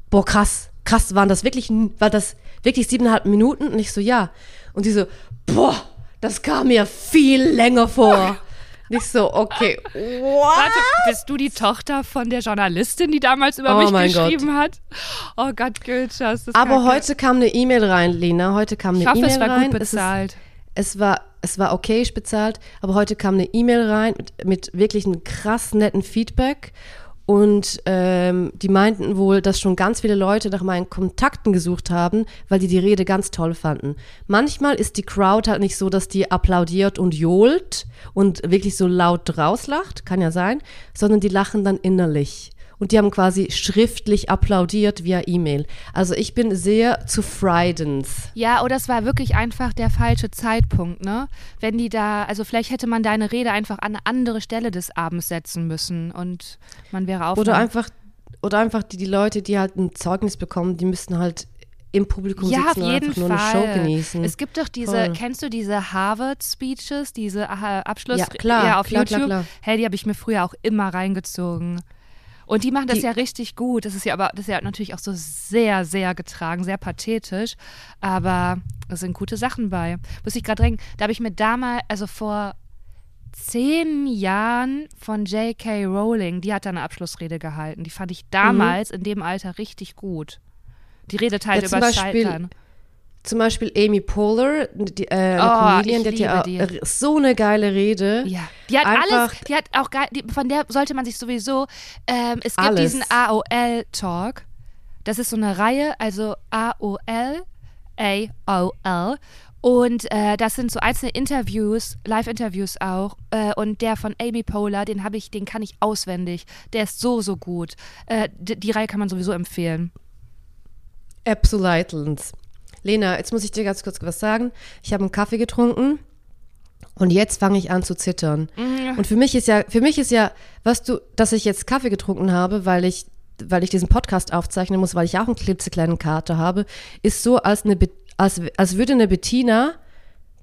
boah, krass, krass, waren das wirklich, war das wirklich siebeneinhalb Minuten? Und ich so, ja. Und die so, boah, das kam mir viel länger vor. Und ich so, okay, what? Warte, bist du die Tochter von der Journalistin, die damals über Oh mich mein Gott. geschrieben hat? Oh Gott, Gülschas, das Aber heute kam eine E-Mail rein, Lena, heute kam eine Ich hoffe, E-Mail es war rein. gut Es ist- bezahlt. es war, es war okayisch bezahlt, aber heute kam eine E-Mail rein mit, mit wirklich einem krass netten Feedback. Und ähm, die meinten wohl, dass schon ganz viele Leute nach meinen Kontakten gesucht haben, weil die die Rede ganz toll fanden. Manchmal ist die Crowd halt nicht so, dass die applaudiert und johlt und wirklich so laut rauslacht, kann ja sein, sondern die lachen dann innerlich. Und die haben quasi schriftlich applaudiert via E-Mail. Also ich bin sehr zufrieden. Ja, oder es war wirklich einfach der falsche Zeitpunkt, ne? Wenn die da, also vielleicht hätte man deine Rede einfach an eine andere Stelle des Abends setzen müssen und man wäre auf. Oder einfach, oder einfach die, die Leute, die halt ein Zeugnis bekommen, die müssten halt im Publikum ja, auf sitzen und jeden einfach nur Fall. eine Show genießen. Es gibt doch diese, Voll. kennst du diese Harvard-Speeches, diese äh, Abschluss Ja, klar, ja, auf klar, klar, YouTube? klar. Hey, die habe ich mir früher auch immer reingezogen. Und die machen das Die- ja richtig gut. Das ist ja aber, das ist ja natürlich auch so sehr, sehr getragen, sehr pathetisch. Aber es sind gute Sachen bei. Muss ich gerade denken, da habe ich mir damals, also vor zehn Jahren von J.K. Rowling, die hat da eine Abschlussrede gehalten. Die fand ich damals in dem Alter richtig gut. Die redet halt Ja, über Scheitern. Zum Beispiel Amy Poehler, die, äh, eine Oh, Comedian, die hat ja auch so eine geile Rede. Ja, die hat Einfach- alles, die hat auch geil, die, von der sollte man sich sowieso, ähm, es gibt Alles. diesen AOL-Talk, das ist so eine Reihe, also AOL, AOL, und äh, das sind so einzelne Interviews, Live-Interviews auch, äh, und der von Amy Poehler, den habe ich, den kann ich auswendig, der ist so, so gut. Äh, die, die Reihe kann man sowieso empfehlen. Absolutely. Lena, jetzt muss ich dir ganz kurz was sagen. Ich habe einen Kaffee getrunken und jetzt fange ich an zu zittern. Und für mich ist ja, für mich ist ja, was du, dass ich jetzt Kaffee getrunken habe, weil ich, weil ich diesen Podcast aufzeichnen muss, weil ich auch einen klitzekleinen Kater habe, ist so, als eine, als, als würde eine Bettina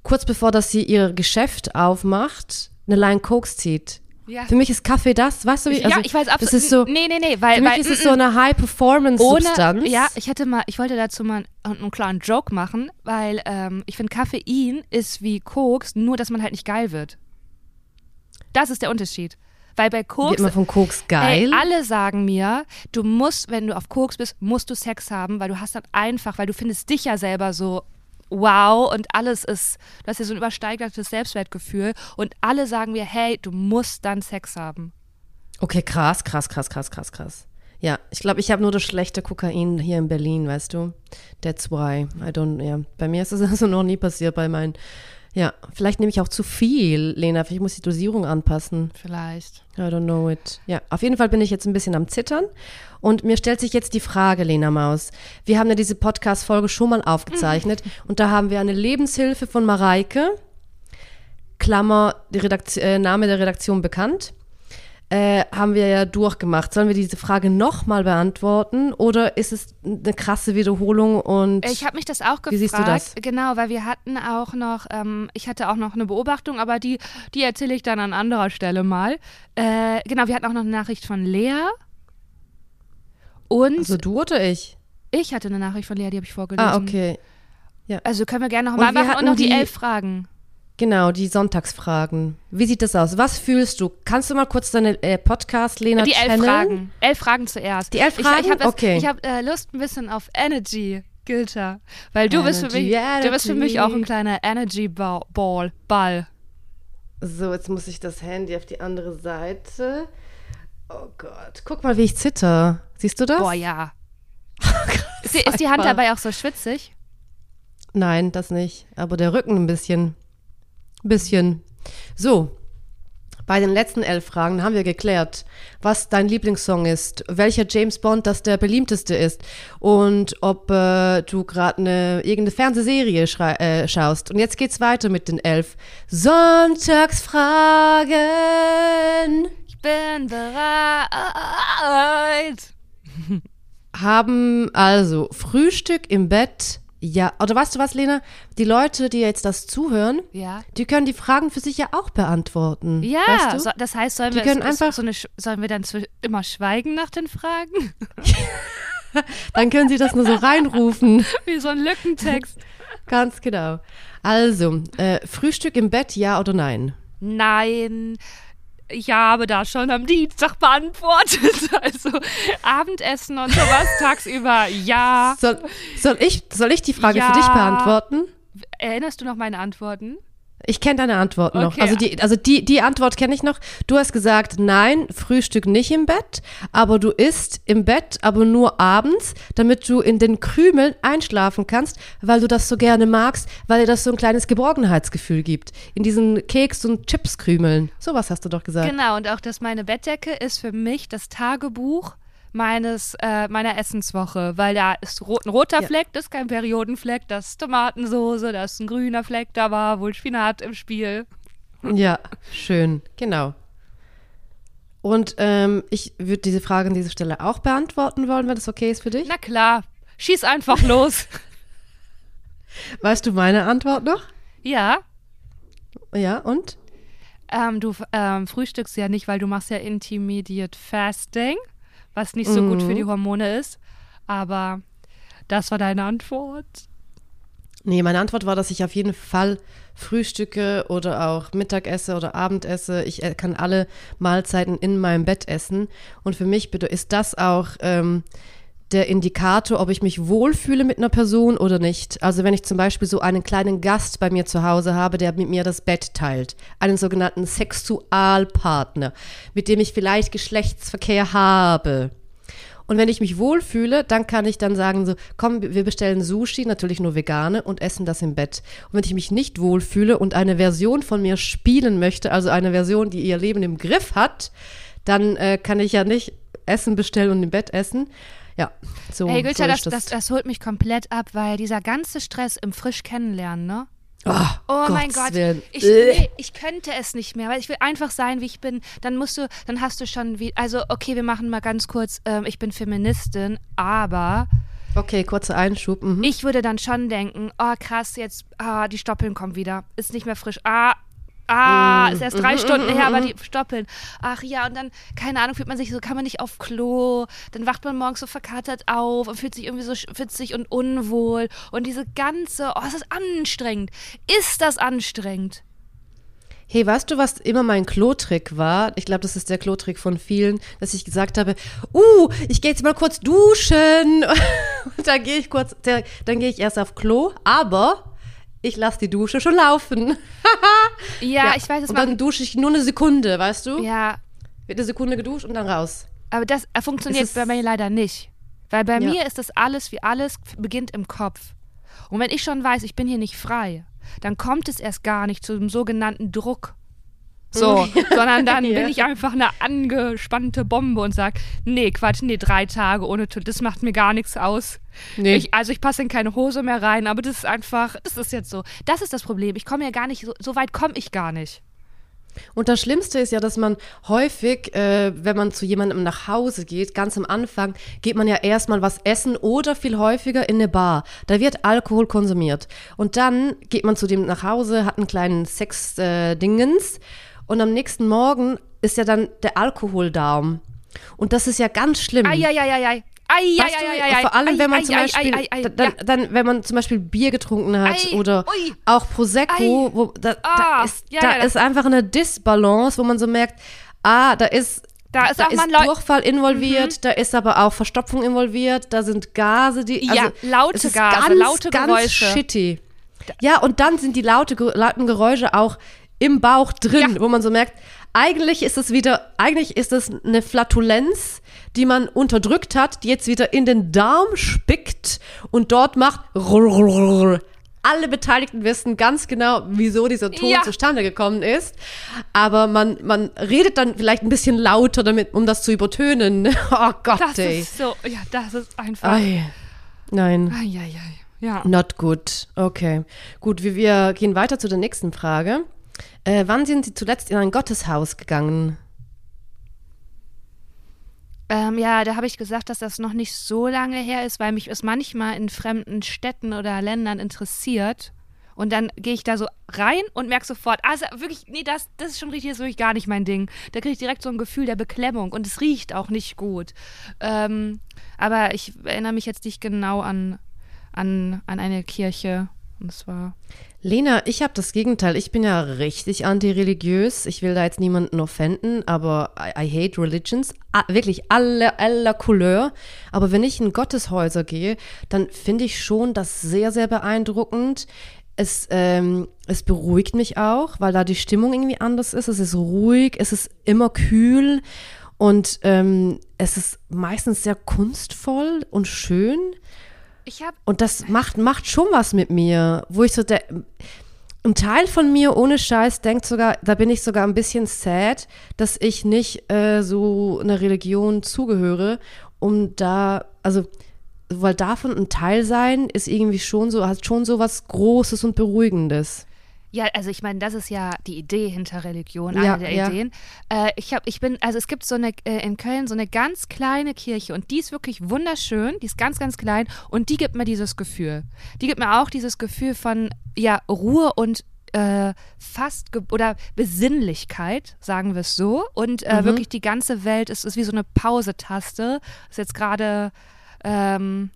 kurz bevor, dass sie ihr Geschäft aufmacht, eine Line Koks zieht. Ja. Für mich ist Kaffee das, weißt du wie? ja, ich weiß absolut. Das ist so, Nee, nee, nee, weil. für mich weil, ist es mm, so mm. eine High-Performance-Substanz. Ohne, ja, ich hätte mal, ich wollte dazu mal einen, einen kleinen Joke machen, weil ähm, ich finde, Koffein ist wie Koks, nur dass man halt nicht geil wird. Das ist der Unterschied. Weil bei Koks, Wird man von Koks geil? ey, alle sagen mir, du musst, wenn du auf Koks bist, musst du Sex haben, weil du hast dann einfach, weil du findest dich ja selber so wow und alles ist, du hast ja so ein übersteigertes Selbstwertgefühl und alle sagen mir, hey, du musst dann Sex haben. Okay, krass, krass, krass, krass, krass, krass. Ja, ich glaube, ich habe nur das schlechte Kokain hier in Berlin, weißt du? That's why. I don't, ja. Bei mir ist das also noch nie passiert bei meinen. Ja, vielleicht nehme ich auch zu viel, Lena. Vielleicht muss ich die Dosierung anpassen. Vielleicht. I don't know it. Ja, auf jeden Fall bin ich jetzt ein bisschen am Zittern. Und mir stellt sich jetzt die Frage, Lena Maus. Wir haben ja diese Podcast-Folge schon mal aufgezeichnet. Und da haben wir eine Lebenshilfe von Mareike, Klammer, die Redaktion, äh, Name der Redaktion bekannt, äh, haben wir ja durchgemacht. Sollen wir diese Frage nochmal beantworten oder ist es eine krasse Wiederholung und Ich habe mich das auch gefragt. Wie siehst du das? Genau, weil wir hatten auch noch, ähm, ich hatte auch noch eine Beobachtung, aber die, die erzähle ich dann an anderer Stelle mal. Äh, genau, wir hatten auch noch eine Nachricht von Lea. Und also du oder ich? Ich hatte eine Nachricht von Lea, die habe ich vorgelesen. Ah, okay. Also können wir gerne noch Und mal wir machen und noch die, die- elf Fragen. Genau, die Sonntagsfragen. Wie sieht das aus? Was fühlst du? Kannst du mal kurz deine äh, Podcast, Lena, Die elf channeln? Fragen. Elf Fragen zuerst. Die elf Ich, Fragen? ich habe Okay. ich hab, äh, Lust ein bisschen auf Energy, Gilter. Weil du bist für mich, Energy, du bist für mich Energy. auch ein kleiner Energy Ball, Ball. Ball. So, jetzt muss ich das Handy auf die andere Seite. Oh Gott. Guck mal, wie ich zitter. Siehst du das? Boah, ja. ist, die, ist die Hand dabei auch so schwitzig? Nein, das nicht. Aber der Rücken ein bisschen. Bisschen. So. Bei den letzten elf Fragen haben wir geklärt, was dein Lieblingssong ist, welcher James Bond das der beliebteste ist und ob äh, du gerade eine irgendeine Fernsehserie äh, schaust. Und jetzt geht's weiter mit den elf Sonntagsfragen. Ich bin bereit. Haben also Frühstück im Bett. Ja, oder weißt du was, Lena? Die Leute, die jetzt das zuhören, Ja. die können die Fragen für sich ja auch beantworten. Ja, weißt du? so, das heißt, sollen Die wir, können einfach- so eine, sollen wir dann immer schweigen nach den Fragen? Dann können sie das nur so reinrufen. Wie so ein Lückentext. Ganz genau. Also, äh, Frühstück im Bett, ja oder nein? Nein, ich habe da schon am Dienstag beantwortet. Also Abendessen und sowas tagsüber, ja. Soll, soll, ich, soll ich die Frage Ja. für dich beantworten? Erinnerst du noch meine Antworten? Ich kenne deine Antwort noch. Okay. Also, die, also die, die Antwort kenne ich noch. Du hast gesagt, nein, Frühstück nicht im Bett, aber du isst im Bett, aber nur abends, damit du in den Krümeln einschlafen kannst, weil du das so gerne magst, weil dir das so ein kleines Geborgenheitsgefühl gibt. In diesen Keks- und Chipskrümeln. Sowas hast du doch gesagt. Genau, und auch, dass meine Bettdecke ist für mich das Tagebuch meines, äh, meiner Essenswoche, weil da ist ro ein roter Ja. Fleck, das ist kein Periodenfleck, das ist Tomatensoße, da ist ein grüner Fleck, da war wohl Spinat im Spiel. Ja, schön, genau. Und ähm, ich würde diese Frage an dieser Stelle auch beantworten wollen, wenn das okay ist für dich. Na klar, schieß einfach los. Weißt du meine Antwort noch? ja, Ja, und? Ähm, du ähm, frühstückst ja nicht, weil du machst ja Intermediate Fasting, was nicht so gut für die Hormone ist. Aber das war deine Antwort. Nee, meine Antwort war, dass ich auf jeden Fall frühstücke oder auch Mittag esse oder Abend esse. Ich äh, kann alle Mahlzeiten in meinem Bett essen. Und für mich ist das auch ähm, der Indikator, ob ich mich wohlfühle mit einer Person oder nicht. Also wenn ich zum Beispiel so einen kleinen Gast bei mir zu Hause habe, der mit mir das Bett teilt, einen sogenannten Sexualpartner, mit dem ich vielleicht Geschlechtsverkehr habe. Und wenn ich mich wohlfühle, dann kann ich dann sagen so, komm, wir bestellen Sushi, natürlich nur vegane und essen das im Bett. Und wenn ich mich nicht wohlfühle und eine Version von mir spielen möchte, also eine Version, die ihr Leben im Griff hat, dann äh, kann ich ja nicht Essen bestellen und im Bett essen. Ja, so. hey, Gülter, so das, das, das holt mich komplett ab, weil dieser ganze Stress im frisch kennenlernen, ne? oh, Oh mein Gott, ich, Äh. nee, ich könnte es nicht mehr, weil ich will einfach sein, wie ich bin. Dann musst du, dann hast du schon wie, also okay, wir machen mal ganz kurz, ähm, ich bin Feministin, aber Okay, kurzer Einschub. Mhm. ich würde dann schon denken, oh krass, jetzt, ah, die Stoppeln kommen wieder, ist nicht mehr frisch, ah, ah, ist erst drei Stunden her, aber die Stoppeln. Ach ja, und dann, keine Ahnung, fühlt man sich so, kann man nicht auf Klo, dann wacht man morgens so verkatert auf und fühlt sich irgendwie so schwitzig und unwohl und diese ganze, oh, es ist anstrengend. Ist das anstrengend? Hey, weißt du, was immer mein Klotrick war? Ich glaube, das ist der Klotrick von vielen, dass ich gesagt habe, uh, ich gehe jetzt mal kurz duschen. Und dann gehe ich kurz, dann gehe ich erst auf Klo, aber ich lasse die Dusche schon laufen. Ja, ich weiß, es Und dann dusche ich nur eine Sekunde, weißt du? Ja, Wird eine Sekunde geduscht und dann raus. aber das äh, funktioniert bei mir leider nicht. Weil bei Ja. mir ist das alles wie alles beginnt im Kopf. Und wenn ich schon weiß, ich bin hier nicht frei, dann kommt es erst gar nicht zu dem sogenannten Druck. So, sondern dann Ja. bin ich einfach eine angespannte Bombe und sag, nee, Quatsch, nee, drei Tage ohne Toilette, das macht mir gar nichts aus. Nee. Ich, also ich passe in keine Hose mehr rein, aber das ist einfach, das ist jetzt so. Das ist das Problem. Ich komme ja gar nicht, so, so weit komme ich gar nicht. Und das Schlimmste ist ja, dass man häufig, äh, wenn man zu jemandem nach Hause geht, ganz am Anfang, geht man ja erstmal was essen oder viel häufiger in eine Bar. Da wird Alkohol konsumiert. Und dann geht man zu dem nach Hause, hat einen kleinen Sex-Dingens und am nächsten Morgen ist ja dann der Alkoholdarm. Und das ist ja ganz schlimm. Eieieiei. Ei, ei, Weißt ei, du, ei, ei, vor allem, wenn man zum ei, Beispiel, ei, ei, da- dann, ja. dann, wenn man zum Beispiel Bier getrunken hat oder ui. auch Prosecco, wo da, da Ah, ist, ja, da ja, ist einfach eine Disbalance, wo man so merkt, ah, da ist Da ist da auch ist mal Leu- Mhm. Durchfall involviert, da ist aber auch Verstopfung involviert, da sind Gase, die Ja, also, laute es ist Gase, ganz, laute ganz Geräusche. shitty. Ja, und dann sind die laute, lauten Geräusche auch im Bauch drin, Ja. wo man so merkt, eigentlich ist es wieder, eigentlich ist es eine Flatulenz, die man unterdrückt hat, die jetzt wieder in den Darm spickt und dort macht. Alle Beteiligten wissen ganz genau, wieso dieser Ton Ja. zustande gekommen ist. Aber man, man redet dann vielleicht ein bisschen lauter damit, um das zu übertönen. Oh Gott, Das ey. ist so, ja, das ist einfach. Ei. Nein. Ei, ei, ei. Ja. Not good. Okay. Gut, wir, wir gehen weiter zu der nächsten Frage. Äh, wann sind Sie zuletzt in ein Gotteshaus gegangen? Ähm, ja, da habe ich gesagt, dass das noch nicht so lange her ist, weil mich es manchmal in fremden Städten oder Ländern interessiert. Und dann gehe ich da so rein und merke sofort, also wirklich, nee, das, das ist schon richtig, das ist wirklich gar nicht mein Ding. Da kriege ich direkt so ein Gefühl der Beklemmung und es riecht auch nicht gut. Ähm, aber ich erinnere mich jetzt nicht genau an, an, an eine Kirche. Und es war. Lena, ich habe das Gegenteil. Ich bin ja richtig antireligiös. Ich will da jetzt niemanden offenden, aber I, I hate religions. Ah, wirklich alle, aller Couleur. Aber wenn ich in Gotteshäuser gehe, dann finde ich schon das sehr, sehr beeindruckend. Es, ähm, es beruhigt mich auch, weil da die Stimmung irgendwie anders ist. Es ist ruhig, es ist immer kühl und ähm, es ist meistens sehr kunstvoll und schön. Ich habe Und das macht, macht schon was mit mir, wo ich so, der, ein Teil von mir ohne Scheiß denkt sogar, da bin ich sogar ein bisschen sad, dass ich nicht äh, so einer Religion zugehöre, um da, also, weil davon ein Teil sein ist irgendwie schon so, hat schon so was Großes und Beruhigendes. Ja, also ich meine, das ist ja die Idee hinter Religion, Ja, eine der ja. Ideen. Äh, ich habe, ich bin, also es gibt so eine äh, in Köln so eine ganz kleine Kirche und die ist wirklich wunderschön, die ist ganz, ganz klein und die gibt mir dieses Gefühl. Die gibt mir auch dieses Gefühl von ja Ruhe und äh, fast oder Besinnlichkeit, sagen wir es so. Und äh, wirklich die ganze Welt ist, ist wie so eine Pause-Taste. Ist jetzt gerade ähm,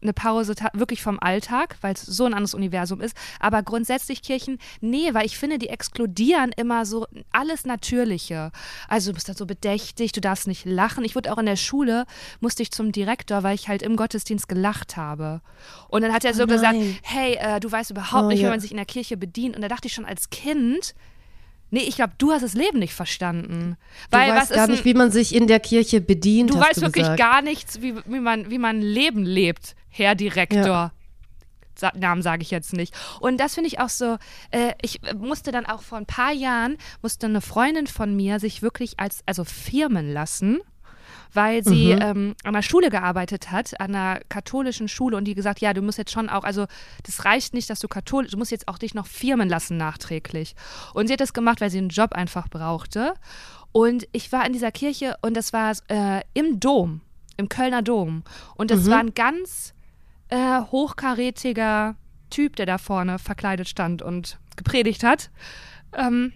eine Pause wirklich vom Alltag, weil es so ein anderes Universum ist. Aber grundsätzlich Kirchen, nee, weil ich finde, die exkludieren immer so alles Natürliche. Also du bist da so bedächtig, du darfst nicht lachen. Ich wurde auch in der Schule, musste ich zum Direktor, weil ich halt im Gottesdienst gelacht habe. Und dann hat er so Oh gesagt, hey, äh, du weißt überhaupt Oh, nicht, wie ja. man sich in der Kirche bedient. Und da dachte ich schon als Kind, nee, ich glaube, du hast das Leben nicht verstanden. Du Weil weißt was gar ist nicht, ein, wie man sich in der Kirche bedient, Du weißt du wirklich gesagt. gar nichts, wie, wie, man, wie man Leben lebt, Herr Direktor. Ja. Sa Namen sage ich jetzt nicht. Und das finde ich auch so, äh, ich äh, musste dann auch vor ein paar Jahren, musste eine Freundin von mir sich wirklich als, also firmen lassen, weil sie Mhm. ähm, an einer Schule gearbeitet hat, an einer katholischen Schule und die gesagt, ja, du musst jetzt schon auch, also das reicht nicht, dass du katholisch, du musst jetzt auch dich noch firmen lassen nachträglich. Und sie hat das gemacht, weil sie einen Job einfach brauchte. Und ich war in dieser Kirche und das war äh, im Dom, im Kölner Dom. Und das war ein ganz äh, hochkarätiger Typ, der da vorne verkleidet stand und gepredigt hat. Ähm,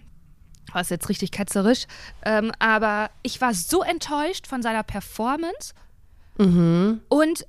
was jetzt richtig ketzerisch. Ähm, aber ich war so enttäuscht von seiner Performance. Und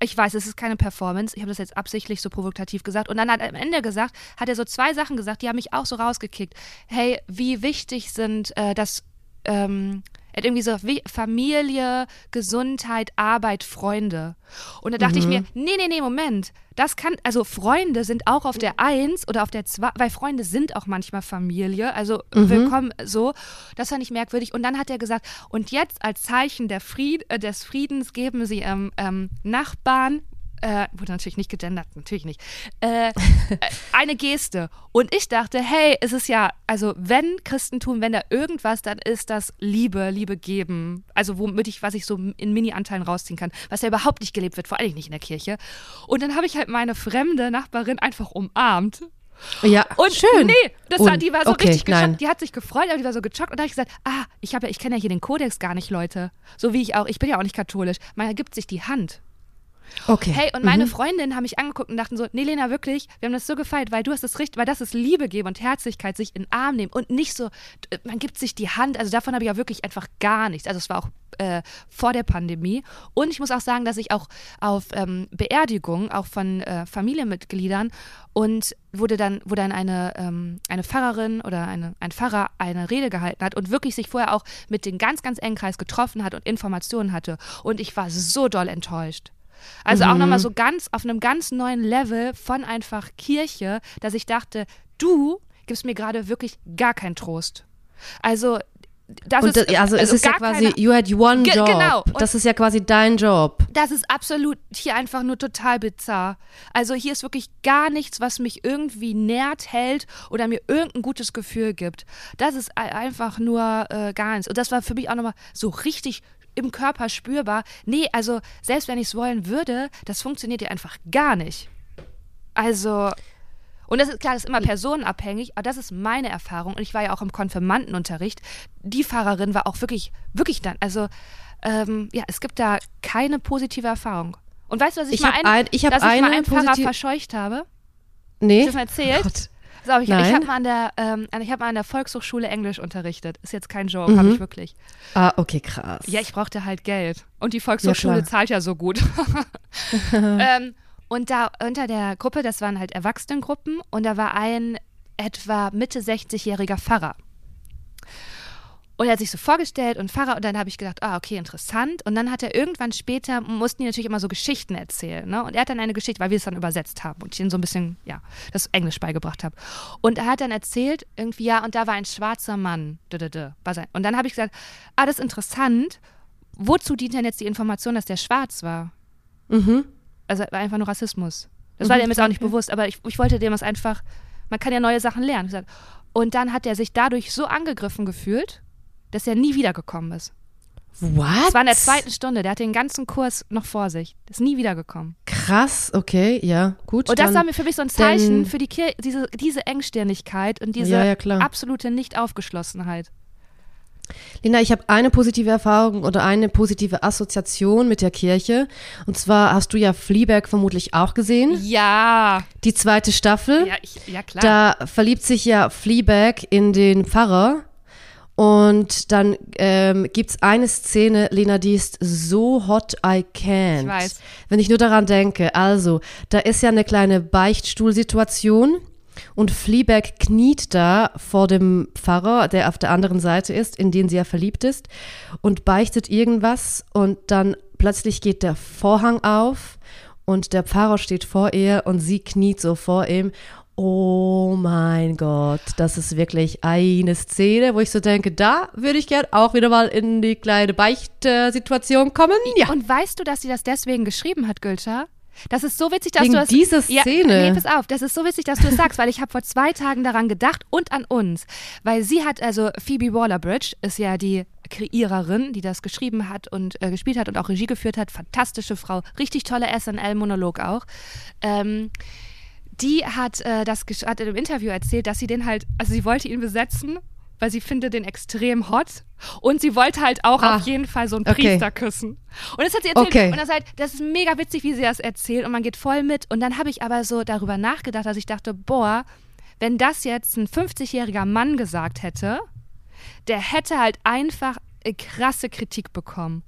ich weiß, es ist keine Performance. Ich habe das jetzt absichtlich so provokativ gesagt. Und dann hat er am Ende gesagt, hat er so zwei Sachen gesagt, die haben mich auch so rausgekickt. Hey, wie wichtig sind äh, das, ähm, er hat irgendwie so Familie, Gesundheit, Arbeit, Freunde. Und da dachte ich mir, nee, nee, nee, Moment. Das kann, also Freunde sind auch auf der Eins oder auf der Zwei, weil Freunde sind auch manchmal Familie. Also willkommen so. Das fand ich merkwürdig. Und dann hat er gesagt, und jetzt als Zeichen der Fried, äh, des Friedens geben sie ähm, ähm, Nachbarn, äh, wurde natürlich nicht gegendert, natürlich nicht, äh, äh, eine Geste. Und ich dachte, hey, es ist ja, also wenn Christentum, wenn da irgendwas, dann ist das Liebe, Liebe geben. Also womit ich, was ich so in Mini-Anteilen rausziehen kann, was ja überhaupt nicht gelebt wird, vor allem nicht in der Kirche. Und dann habe ich halt meine fremde Nachbarin einfach umarmt. Ja, Und schön. nee, das war, Und- die war so okay, richtig geschockt. nein. Die hat sich gefreut, aber die war so gechockt. Und da habe ich gesagt, ah, ich habe ja, ich kenne ja hier den Kodex gar nicht, Leute. So wie ich auch, ich bin ja auch nicht katholisch. Man gibt sich die Hand. Okay. Hey, und meine Mhm. Freundinnen haben mich angeguckt und dachten so, nee, Lena, wirklich, wir haben das so gefeiert, weil du hast es richtig, weil das ist Liebe geben und Herzlichkeit, sich in den Arm nehmen und nicht so, d- man gibt sich die Hand, also davon habe ich ja wirklich einfach gar nichts. Also es war auch äh, vor der Pandemie. Und ich muss auch sagen, dass ich auch auf ähm, Beerdigungen, auch von äh, Familienmitgliedern und wurde dann, wo dann eine, ähm, eine Pfarrerin oder eine, ein Pfarrer eine Rede gehalten hat und wirklich sich vorher auch mit dem ganz, ganz engen Kreis getroffen hat und Informationen hatte. Und ich war so doll enttäuscht. Also auch nochmal so ganz auf einem ganz neuen Level von einfach Kirche, dass ich dachte, du gibst mir gerade wirklich gar keinen Trost. Also das Und ist das, also, es ist ja quasi, keine- you had one job. genau. Und- Das ist ja quasi dein Job. das ist absolut hier einfach nur total bizarr. Also hier ist wirklich gar nichts, was mich irgendwie nährt, hält oder mir irgendein gutes Gefühl gibt. Das ist ei- einfach nur äh, gar nichts. Und das war für mich auch nochmal so richtig im Körper spürbar. Nee, also selbst wenn ich es wollen würde, das funktioniert ja einfach gar nicht. Also, und das ist klar, das ist immer personenabhängig, aber das ist meine Erfahrung. Und ich war ja auch im Konfirmandenunterricht. Die Fahrerin war auch wirklich, wirklich dann, also, ähm, ja, es gibt da keine positive Erfahrung. Und weißt du, dass ich, Ich mal, einen, ein- ich dass ich mal eine einen Pfarrer verscheucht habe? Nee. Hast du das erzählt? So, ich, ich habe mal, an der, ähm, ich hab mal an der Volkshochschule Englisch unterrichtet. Ist jetzt kein Joke, habe ich wirklich. Ah, okay, krass. Ja, ich brauchte halt Geld. Und die Volkshochschule klar. zahlt ja so gut. ähm, und da unter der Gruppe, das waren halt Erwachsenengruppen, und da war ein etwa Mitte 60-jähriger Pfarrer. Und er hat sich so vorgestellt und Pfarrer, und dann habe ich gedacht, ah, okay, interessant. Und dann hat er irgendwann später, mussten die natürlich immer so Geschichten erzählen. Ne? Und er hat dann eine Geschichte, weil wir es dann übersetzt haben und ich ihnen so ein bisschen, ja, das Englisch beigebracht habe. Und er hat dann erzählt, irgendwie, ja, und da war ein schwarzer Mann. Und dann habe ich gesagt, ah, das ist interessant. Wozu dient denn jetzt die Information, dass der schwarz war? Mhm. Also war einfach nur Rassismus. Das war dem jetzt auch nicht bewusst, aber ich, ich wollte dem es einfach, man kann ja neue Sachen lernen. Und dann hat er sich dadurch so angegriffen gefühlt, dass er nie wiedergekommen ist. What? Das war in der zweiten Stunde, der hatte den ganzen Kurs noch vor sich. Ist nie wiedergekommen. Krass, okay, ja, gut. Und das war mir für mich so ein Zeichen für die Kir diese, diese Engstirnigkeit und diese Ja, ja, absolute Nicht-Aufgeschlossenheit. Lina, ich habe eine positive Erfahrung oder eine positive Assoziation mit der Kirche. Und zwar hast du ja Fleabag vermutlich auch gesehen, Ja. die zweite Staffel. Ja, ich, ja klar. Da verliebt sich ja Fleabag in den Pfarrer. Und dann ähm, gibt es eine Szene, Lena, die ist so hot I can't. Ich weiß. Wenn ich nur daran denke. Also, da ist ja eine kleine Beichtstuhlsituation und Fleabag kniet da vor dem Pfarrer, der auf der anderen Seite ist, in den sie ja verliebt ist, und beichtet irgendwas und dann plötzlich geht der Vorhang auf und der Pfarrer steht vor ihr und sie kniet so vor ihm. Oh mein Gott, das ist wirklich eine Szene, wo ich so denke, da würde ich gern auch wieder mal in die kleine Beichtsituation kommen. Ja. Und weißt du, dass sie das deswegen geschrieben hat, Gülscha? Das ist so witzig, dass Wegen du das. dieser Ja, Szene? nee, pass auf, das ist so witzig, dass du es sagst, weil ich habe vor zwei Tagen daran gedacht und an uns. Weil sie hat, also Phoebe Waller-Bridge ist ja die Kreiererin, die das geschrieben hat und äh, gespielt hat und auch Regie geführt hat. Fantastische Frau, richtig tolle SNL-Monolog auch. Ähm, die hat äh, das hat in einem Interview erzählt, dass sie den halt, also sie wollte ihn besetzen, weil sie findet den extrem hot und sie wollte halt auch Ah, auf jeden Fall so einen okay. Priester küssen. Und das hat sie erzählt Okay. und das, halt, das ist mega witzig, wie sie das erzählt und man geht voll mit. Und dann habe ich aber so darüber nachgedacht, dass ich dachte, boah, wenn das jetzt ein 50-jähriger Mann gesagt hätte, der hätte halt einfach krasse Kritik bekommen.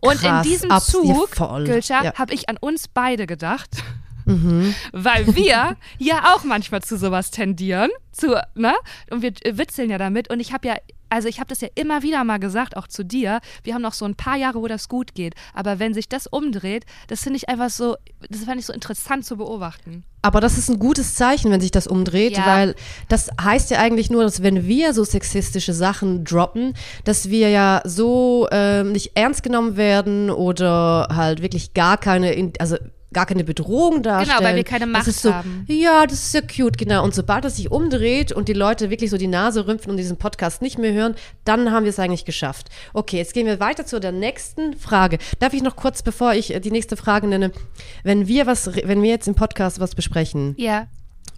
Und Krass, in diesem Zug. Gülscha, Ja. habe ich an uns beide gedacht. Mhm. Weil wir ja auch manchmal zu sowas tendieren, zu, ne? Und wir äh, witzeln ja damit. Und ich habe ja, also ich habe das ja immer wieder mal gesagt, auch zu dir. Wir haben noch so ein paar Jahre, wo das gut geht. Aber wenn sich das umdreht, das finde ich einfach so, das fand ich so interessant zu beobachten. Aber das ist ein gutes Zeichen, wenn sich das umdreht, Ja. weil das heißt ja eigentlich nur, dass wenn wir so sexistische Sachen droppen, dass wir ja so ähm, nicht ernst genommen werden oder halt wirklich gar keine, in- also gar keine Bedrohung darstellen. Genau, weil wir keine Das Macht ist so, haben. Ja, das ist ja cute, genau. Und sobald es sich umdreht und die Leute wirklich so die Nase rümpfen und diesen Podcast nicht mehr hören, dann haben wir es eigentlich geschafft. Okay, jetzt gehen wir weiter zu der nächsten Frage. Darf ich noch kurz, bevor ich äh, die nächste Frage nenne, wenn wir was, wenn wir jetzt im Podcast was besprechen, Ja.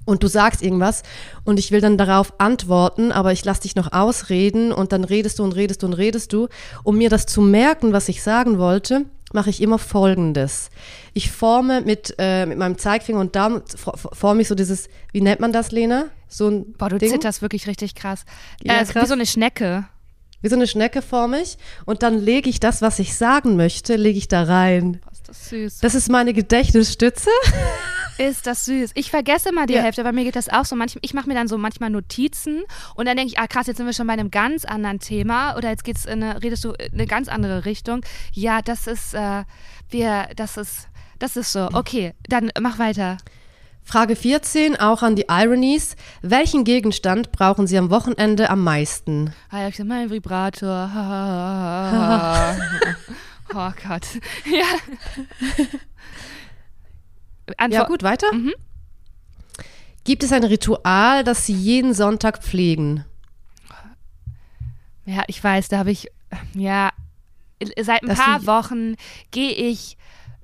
und du sagst irgendwas und ich will dann darauf antworten, aber ich lass dich noch ausreden und dann redest du und redest du und redest du, um mir das zu merken, was ich sagen wollte. Mache ich immer folgendes. Ich forme mit, äh, mit meinem Zeigefinger und Daumen, for- for- forme ich so dieses, wie nennt man das, Lena? So ein Boah, du Ding. zitterst wirklich richtig krass. Ja, äh, ist Wie krass. so eine Schnecke. Wie so eine Schnecke forme ich. Und dann lege ich das, was ich sagen möchte, lege ich da rein. Boah, ist das süß. Das ist meine Gedächtnisstütze. Ist das süß. Ich vergesse mal die Ja. Hälfte, weil mir geht das auch so. Manch, ich mache mir dann so manchmal Notizen und dann denke ich, ah krass, jetzt sind wir schon bei einem ganz anderen Thema oder jetzt geht's in eine, redest du in eine ganz andere Richtung. Ja, das ist, äh, wir, das ist, das ist so. Okay, dann mach weiter. Frage 14, auch an die Ironies. Welchen Gegenstand brauchen Sie am Wochenende am meisten? Ah, ich sag, mein Vibrator. oh Gott. Ja. Antwort, Ja, gut, weiter. Mhm. Gibt es ein Ritual, das Sie jeden Sonntag pflegen? Ja, ich weiß, da habe ich, ja, seit ein Dass paar Wochen gehe ich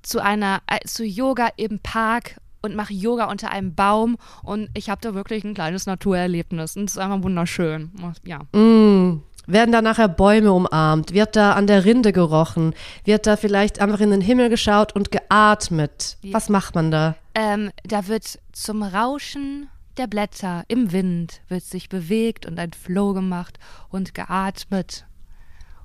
zu einer, äh, zu Yoga im Park und mache Yoga unter einem Baum und ich habe da wirklich ein kleines Naturerlebnis und es ist einfach wunderschön. Ja. Mm. Werden da nachher Bäume umarmt? Wird da an der Rinde gerochen? Wird da vielleicht einfach in den Himmel geschaut und geatmet? Was macht man da? Ähm, da wird zum Rauschen der Blätter im Wind wird sich bewegt und ein Flow gemacht und geatmet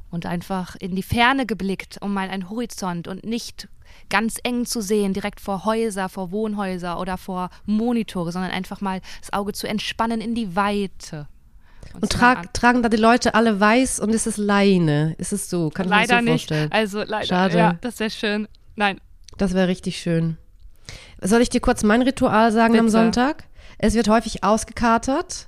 und einfach in die Ferne geblickt, um mal einen Horizont und nicht ganz eng zu sehen, direkt vor Häuser, vor Wohnhäuser oder vor Monitore, sondern einfach mal das Auge zu entspannen in die Weite. Und zu trag, tragen da die Leute alle weiß und ist es Leine? Ist es so? Kann ich leider mir so nicht. vorstellen. Also leider. Schade. Ja, das wäre schön. Nein. Das wäre richtig schön. Soll ich dir kurz mein Ritual sagen am Bitte. Sonntag? Es wird häufig ausgekatert.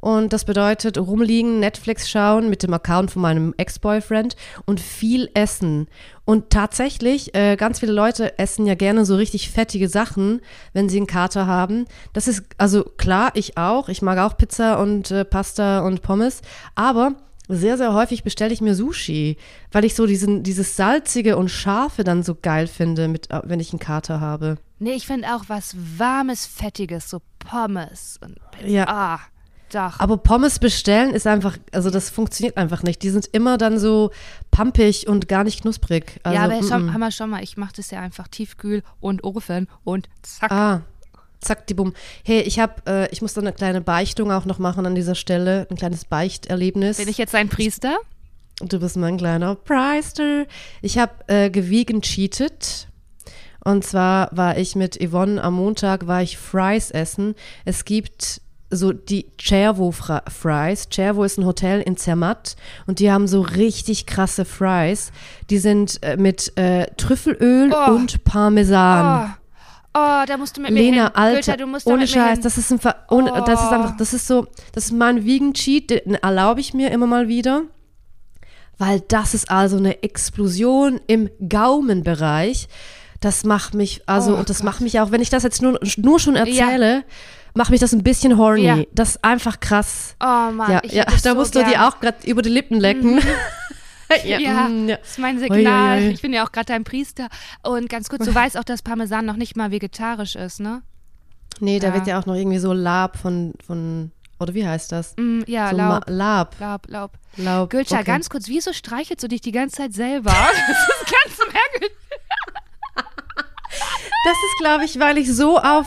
Und das bedeutet rumliegen, Netflix schauen mit dem Account von meinem Ex-Boyfriend und viel essen. Und tatsächlich, äh, ganz viele Leute essen ja gerne so richtig fettige Sachen, wenn sie einen Kater haben. Das ist, also klar, ich auch. Ich mag auch Pizza und äh, Pasta und Pommes. Aber sehr, sehr häufig bestelle ich mir Sushi, weil ich so diesen, dieses Salzige und Scharfe dann so geil finde, mit, äh, wenn ich einen Kater habe. Nee, ich finde auch was Warmes, Fettiges, so Pommes. Und Ja. Ah, doch. Aber Pommes bestellen ist einfach, also das funktioniert einfach nicht. Die sind immer dann so pampig und gar nicht knusprig. Also, ja, aber schon, mm, mm. haben wir schon mal. Ich mache das ja einfach tiefkühl und Ofen und zack. Ah, zack, die Bumm. Hey, ich habe, äh, ich muss da eine kleine Beichtung auch noch machen an dieser Stelle. Ein kleines Beichterlebnis. Bin ich jetzt ein Priester? Du bist mein kleiner Preister. Ich habe äh, gewiegen cheated. Und zwar war ich mit Yvonne am Montag, war ich Fries essen. Es gibt so die Cervo Fries. Cervo ist ein Hotel in Zermatt und die haben so richtig krasse Fries. Die sind äh, mit äh, Trüffelöl Oh. und Parmesan. Oh, oh, da musst du mit mir Lena, hin. Alter, Gülter, du musst da ohne mit mir Scheiß, das ist ein Ver ohne, das ist Oh. einfach, das ist so, das ist mein Vegan-Cheat, den erlaube ich mir immer mal wieder, weil das ist also eine Explosion im Gaumenbereich. Das macht mich, also, Oh und das Gott. macht mich auch, wenn ich das jetzt nur, nur schon erzähle, macht mich das ein bisschen horny. Ja. Das ist einfach krass. Oh Mann, ja, ich ja da so musst du gern. dir auch gerade über die Lippen lecken. Ja, mm, ja. das ist mein Signal. Ui, ui, ui. Ich bin ja auch gerade dein Priester. Und ganz kurz, du weißt auch, dass Parmesan noch nicht mal vegetarisch ist, ne? Nee, da Ja. wird ja auch noch irgendwie so Lab von, von oder wie heißt das? Mm, ja, so Laub, Lab. Laub, Laub. Laub. Gülscha, okay. ganz kurz, wieso streichelst du dich die ganze Zeit selber? Das ist ganz merkwürdig. Das ist, glaube ich, weil ich so auf,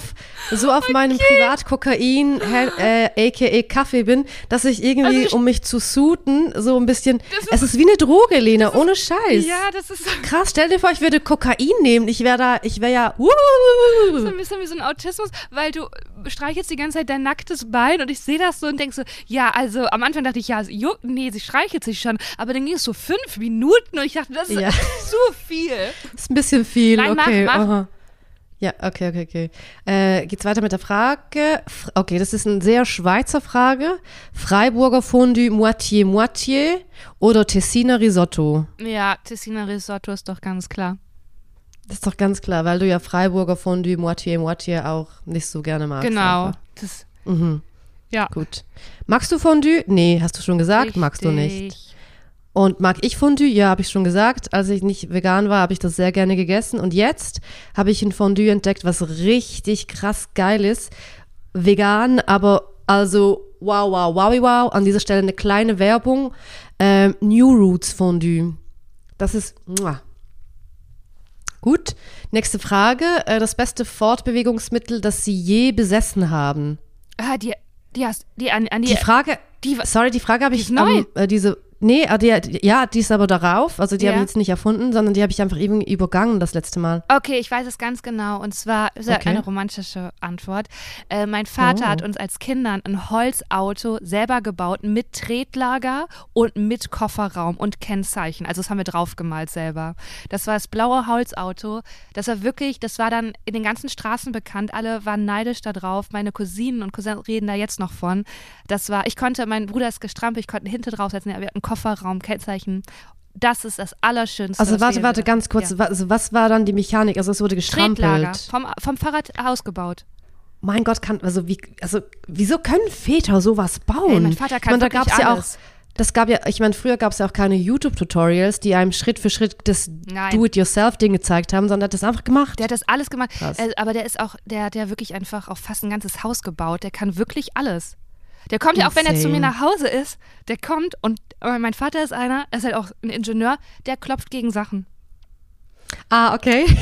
so auf meinem Privatkokain, äh, aka Kaffee bin, dass ich irgendwie, Also um mich zu suuten, so ein bisschen. Das ist- es ist wie eine Droge, Lena, ohne Scheiß. Ja, das ist so Krass, stell dir vor, ich würde Kokain nehmen. Ich wäre da, ich wäre ja. so Uh, ein bisschen wie so ein Autismus, weil du streichelst die ganze Zeit dein nacktes Bein und ich sehe das so und denk so, ja, also am Anfang dachte ich, ja, sie juckt, nee, sie streichelt sich schon, aber dann ging es so fünf Minuten und ich dachte, das ist Ja. zu viel. ist ein bisschen viel. Nein, mach, okay. mach. aha. Ja, okay, okay, okay. Äh, geht's weiter mit der Frage? F- Okay, das ist eine sehr Schweizer Frage. Freiburger Fondue Moitié Moitié oder Tessiner Risotto? Ja, Tessiner Risotto ist doch ganz klar. Das ist doch ganz klar, weil du ja Freiburger Fondue Moitié Moitié auch nicht so gerne magst. genau. Einfach. Das, Mhm, ja. gut. Magst du Fondue? Nee, hast du schon gesagt, magst du nicht. Und mag ich Fondue? Ja, habe ich schon gesagt. Als ich nicht vegan war, habe ich das sehr gerne gegessen. Und jetzt habe ich ein Fondue entdeckt, was richtig krass geil ist. Vegan, aber also wow, wow, wow, wow. An dieser Stelle eine kleine Werbung. Ähm, New Roots Fondue. Das ist, muah. Gut. Nächste Frage. Äh, das beste Fortbewegungsmittel, das Sie je besessen haben? Ah, die, die hast, die an, an die, Die Frage, die- sorry, die Frage habe ich, ist neu. am, äh, diese, nee, äh, die, ja, die ist aber darauf, also die habe Ja. ich jetzt nicht erfunden, sondern die habe ich einfach irgendwie übergangen das letzte Mal. Okay, ich weiß es ganz genau. Und zwar ist ja Okay. eine romantische Antwort. Äh, mein Vater Oh. hat uns als Kindern ein Holzauto selber gebaut mit Tretlager und mit Kofferraum und Kennzeichen. Also das haben wir draufgemalt selber. Das war das blaue Holzauto. Das war wirklich, das war dann in den ganzen Straßen bekannt. Alle waren neidisch da drauf. Meine Cousinen und Cousins reden da jetzt noch von. Das war, ich konnte, mein Bruder ist gestrampelt, ich konnte hinten draufsetzen. Wir hatten Kofferraum, Kennzeichen. Das ist das Allerschönste. Also was warte, warte, ganz kurz. Ja. wa- Also was war dann die Mechanik? Also es wurde Tretlager, gestrampelt. vom, vom Fahrrad ausgebaut. Mein Gott, kann, also wie, also wieso können Väter sowas bauen? Ey, mein Vater ich kann meine, da gab's ja auch, das gab ja, ich meine, früher gab es ja auch keine YouTube-Tutorials, die einem Schritt für Schritt das. Do-it-yourself-Ding gezeigt haben, sondern hat das einfach gemacht. Der hat das alles gemacht. Krass. Äh, aber der ist auch, der hat ja wirklich einfach auch fast ein ganzes Haus gebaut. Der kann wirklich alles. Der kommt ja auch, wenn er zu mir nach Hause ist, der kommt und mein Vater ist einer, er ist halt auch ein Ingenieur, der klopft gegen Sachen. ah, okay.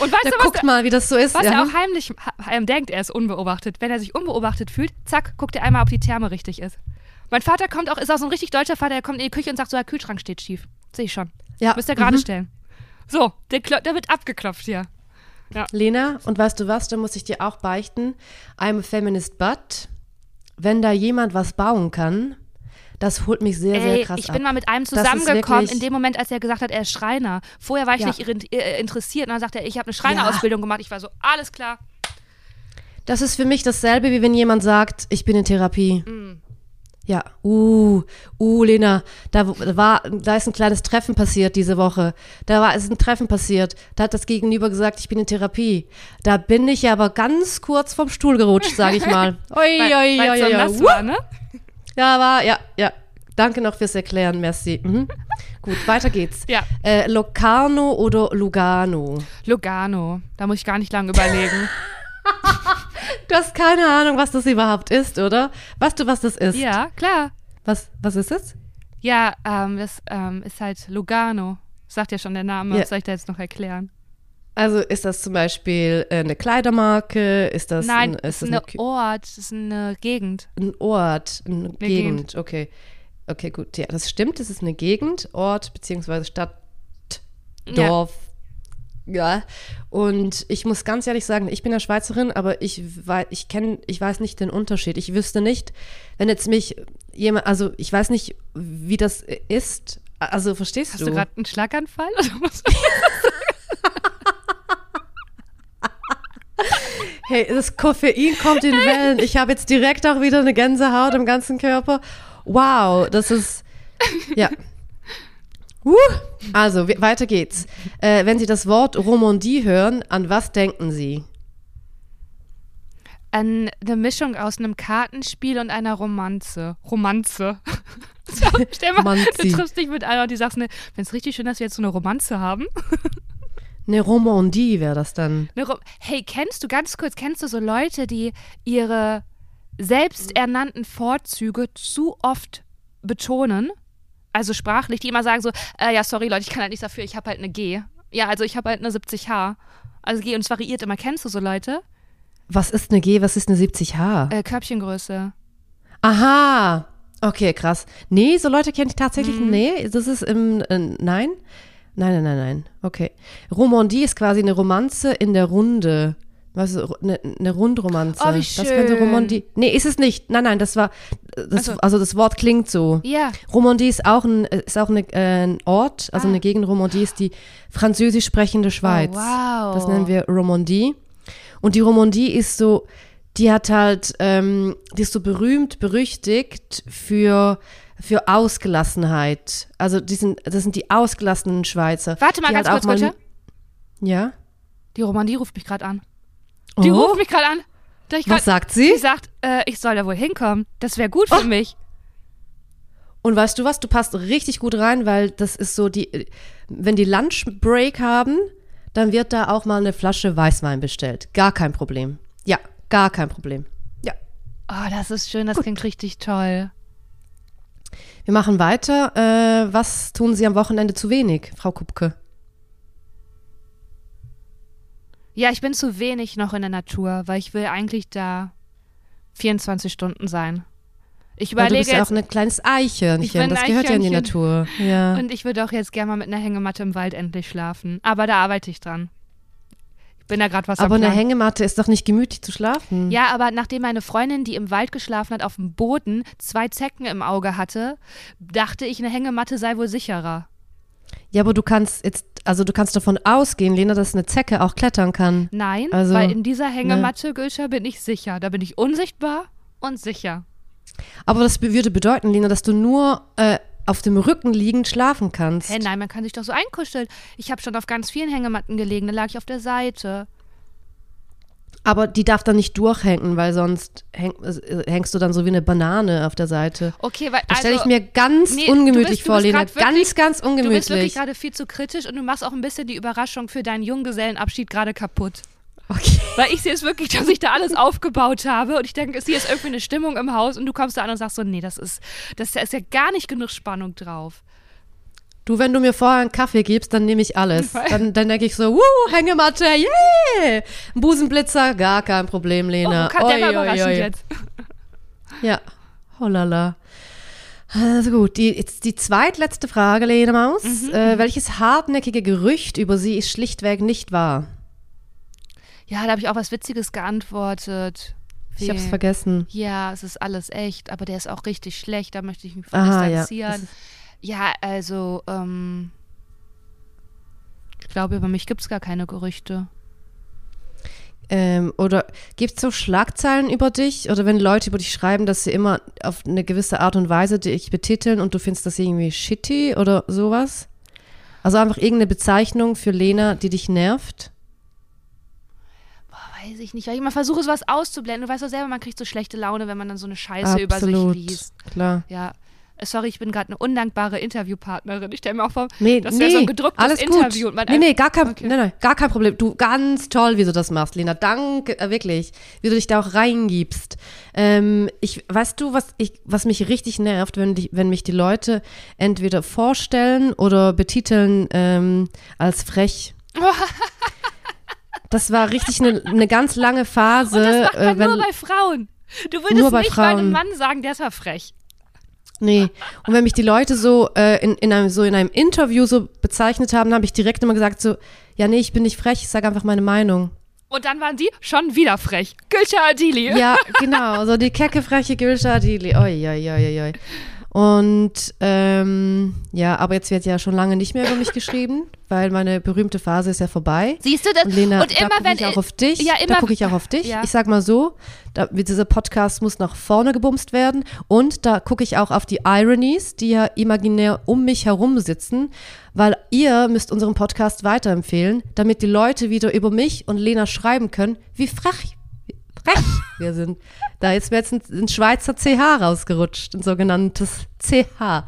Und weißt Der du, was, guckt mal, wie das so ist. was ja. er auch heimlich heim denkt, er ist unbeobachtet. Wenn er sich unbeobachtet fühlt, zack, guckt er einmal, ob die Therme richtig ist. Mein Vater kommt auch, ist auch so ein richtig deutscher Vater, der kommt in die Küche und sagt so, der Kühlschrank steht schief. Sehe ich schon. Ja. Müsst ihr gerade mhm. stellen. So, der, der wird abgeklopft hier. Lena, und weißt du was, da muss ich dir auch beichten, I'm a feminist, but wenn da jemand was bauen kann, das holt mich sehr, sehr Ey, krass ich ab. bin mal mit einem zusammengekommen, in dem Moment, als er gesagt hat, er ist Schreiner. Vorher war ich Ja. nicht äh, interessiert. Und dann sagt er, ich habe eine Schreinerausbildung gemacht. Ich war so, alles klar. Das ist für mich dasselbe, wie wenn jemand sagt, ich bin in Therapie. Mm. Ja, uh, uh, Lena, da war, da ist ein kleines Treffen passiert diese Woche. Da war ist ein Treffen passiert. Da hat das Gegenüber gesagt, ich bin in Therapie. Da bin ich aber ganz kurz vom Stuhl gerutscht, sage ich mal. Oi, oi, oi, oi, oi. war, ne? Ja, war, ja, ja. Danke noch fürs Erklären, merci. Mhm. Gut, weiter geht's. Ja. Äh, Locarno oder Lugano? Lugano. Da muss ich gar nicht lange überlegen. Du hast keine Ahnung, was das überhaupt ist, oder? Weißt du, was das ist? ja, klar. Was, was ist es? Ja, ähm, das ähm, ist halt Lugano. Sagt ja schon der Name. Ja. Was soll ich da jetzt noch erklären? Also ist das zum Beispiel äh, eine Kleidermarke? Ist das Nein, ein, es ist ist das ein eine, Ort, ist eine Gegend. ein Ort, eine, Gegend. Gegend. Okay. Okay, gut. Ja, das stimmt. Es ist eine Gegend, Ort beziehungsweise Stadt. Dorf. Ja. Und ich muss ganz ehrlich sagen, ich bin ja Schweizerin, aber ich weiß, ich kenne, ich weiß nicht den Unterschied. Ich wüsste nicht, wenn jetzt mich jemand, also ich weiß nicht, wie das ist. Also verstehst Hast du? du gerade einen Schlaganfall? Hey, das Koffein kommt in Wellen. Ich habe jetzt direkt auch wieder eine Gänsehaut im ganzen Körper. Wow, das ist. Ja. Uh, also, we- weiter geht's. Äh, wenn Sie das Wort Romandie hören, an was denken Sie? An eine Mischung aus einem Kartenspiel und einer Romanze. Romanze. Stell mal, Romanzi. du triffst dich mit einer, die sagt, ne, wenn es richtig schön, dass wir jetzt so eine Romanze haben. Eine Romandie wäre das dann. Hey, kennst du, ganz kurz, kennst du so Leute, die ihre selbsternannten Vorzüge zu oft betonen? Also sprachlich, die immer sagen so, äh, ja, sorry Leute, ich kann halt nichts dafür, ich habe halt eine G. Ja, also ich habe halt eine 70H. Also G und es variiert immer. Kennst du so Leute? Was ist eine G, was ist eine 70H? Äh, Körbchengröße. Aha. Okay, krass. Nee, so Leute kenne ich tatsächlich. Mhm. Nee, das ist im. Äh, nein? Nein, nein, nein, nein. Okay. Romandie ist quasi eine Romanze in der Runde. Was ist eine, eine Rundromanze? Oh, wie Das könnte schön. Romandie. Nee, ist es nicht. Nein, nein, das war. Das, Ach so. Also das Wort klingt so. Ja. Romandie ist auch ein, ist auch eine, äh, ein Ort, also Ah. eine Gegend. Romandie ist die französisch sprechende Schweiz. Oh, wow. Das nennen wir Romandie. Und die Romandie ist so, die hat halt, ähm, die ist so berühmt, berüchtigt für, für Ausgelassenheit. Also die sind, das sind die ausgelassenen Schweizer. Warte mal die ganz halt kurz, mal- bitte. Ja? Die Romandie ruft mich gerade an. Die Oh, ruft mich gerade an. Grad, was sagt sie? Die sagt, äh, ich soll da wohl hinkommen. Das wäre gut für Oh. mich. Und weißt du was, du passt richtig gut rein, weil das ist so die, wenn die Lunchbreak haben, dann wird da auch mal eine Flasche Weißwein bestellt. Gar kein Problem. Ja, gar kein Problem. Ja. Oh, das ist schön, das klingt richtig toll. Wir machen weiter. Äh, was tun Sie am Wochenende zu wenig, Frau Kupke? Ja, ich bin zu wenig noch in der Natur, weil ich will eigentlich da 24 Stunden sein. Ich Weil du überlege bist ja auch ein kleines Eichhörnchen. Ich bin das gehört ja in die. Natur. Ja. und ich würde auch jetzt gerne mal mit einer Hängematte im Wald endlich schlafen. Aber da arbeite ich dran. Ich bin da gerade was Aber eine. Hängematte ist doch nicht gemütlich zu schlafen. Ja, aber nachdem meine Freundin, die im Wald geschlafen hat, auf dem Boden zwei Zecken im Auge hatte, dachte ich, eine Hängematte sei wohl sicherer. Ja, aber du kannst jetzt, also du kannst davon ausgehen, Lena, dass eine Zecke auch klettern kann. Nein, Also, weil in dieser Hängematte, Gülscha, bin ich sicher. Da bin ich unsichtbar und sicher. Aber das würde bedeuten, Lena, dass du nur äh, auf dem Rücken liegend schlafen kannst. Hä, nein, man kann sich doch so einkuscheln. Ich habe schon auf ganz vielen Hängematten gelegen, da lag ich auf der Seite. Aber die darf dann nicht durchhängen, weil sonst häng, äh, hängst du dann so wie eine Banane auf der Seite. Okay, weil Das stelle ich also, mir ganz nee, ungemütlich bist- vor, Lena. wirklich- Ganz, ganz Du bist wirklich ungemütlich. gerade viel zu kritisch und du machst auch ein bisschen die Überraschung für deinen Junggesellenabschied gerade kaputt. Okay. Weil ich sehe es wirklich, dass ich da alles aufgebaut habe und ich denke, es hier ist irgendwie eine Stimmung im Haus und du kommst da an und sagst so, nee, das ist, das ist ja gar nicht genug Spannung drauf. Du, wenn du mir vorher einen Kaffee gibst, dann nehme ich alles. Dann, dann denke ich so, wuh, Hängematte, yeah! Ein Busenblitzer, gar kein Problem, Lena. oh, kann, der war Oi, oi, jetzt. Ja, holala. Also gut, die, jetzt die zweitletzte Frage, Lena Maus. Mhm, Äh, welches hartnäckige Gerücht über sie ist schlichtweg nicht wahr? Ja, da habe ich auch was Witziges geantwortet. Ich hab's Wie- vergessen. Ja, es ist alles echt, aber der ist auch richtig schlecht, da möchte ich mich von Aha, distanzieren. Ja, also, ähm, ich glaube, über mich gibt es gar keine Gerüchte. Ähm, oder gibt es so Schlagzeilen über dich? Oder wenn Leute über dich schreiben, dass sie immer auf eine gewisse Art und Weise dich betiteln und du findest das irgendwie shitty oder sowas? Also einfach irgendeine Bezeichnung für Lena, die dich nervt? Boah, weiß ich nicht, weil ich immer versuche, sowas auszublenden. Du weißt doch selber, man kriegt so schlechte Laune, wenn man dann so eine Scheiße über Absolut, sich liest. klar. Ja. Äh, Sorry, ich bin gerade eine undankbare Interviewpartnerin. Ich stelle mir auch vor, Nee, das nee, wäre so ein gedrucktes alles Interview. Gut. Und man nee, nee, gar kein, Okay. nee, nee, gar kein Problem. Du, ganz toll, wie du das machst, Lena. Danke, äh, wirklich, wie du dich da auch reingibst. Ähm, ich, weißt du, was, ich, was mich richtig nervt, wenn, die, wenn mich die Leute entweder vorstellen oder betiteln ähm, als frech. Das war richtig eine, eine ganz lange Phase. Und das macht man äh, wenn, nur bei Frauen. Du würdest Nur bei nicht bei einem Frauen. Mann sagen, der ist ja frech. Nee. Und wenn mich die Leute so, äh, in, in einem, so in einem Interview so bezeichnet haben, habe ich direkt immer gesagt so, ja, nee, ich bin nicht frech, ich sage einfach meine Meinung. Und dann waren sie schon wieder frech. Gülşah Adili. Ja, genau, so die kecke, freche Gülscha Adili. Oi, oi, oi, oi. Und ähm, ja, aber jetzt wird ja schon lange nicht mehr über mich geschrieben, weil meine berühmte Phase ist ja vorbei. Siehst du das? Und Lena, und da immer gucke wenn ich auch auf dich. Ja, da immer- gucke ich auch auf dich. Ja. Ich sag mal so, da, dieser Podcast muss nach vorne gebumst werden. Und da gucke ich auch auf die Ironies, die ja imaginär um mich herum sitzen, weil ihr müsst unseren Podcast weiterempfehlen, damit die Leute wieder über mich und Lena schreiben können, wie frech, frech wir sind. Da ist mir jetzt ein, ein Schweizer CH rausgerutscht, ein sogenanntes CH.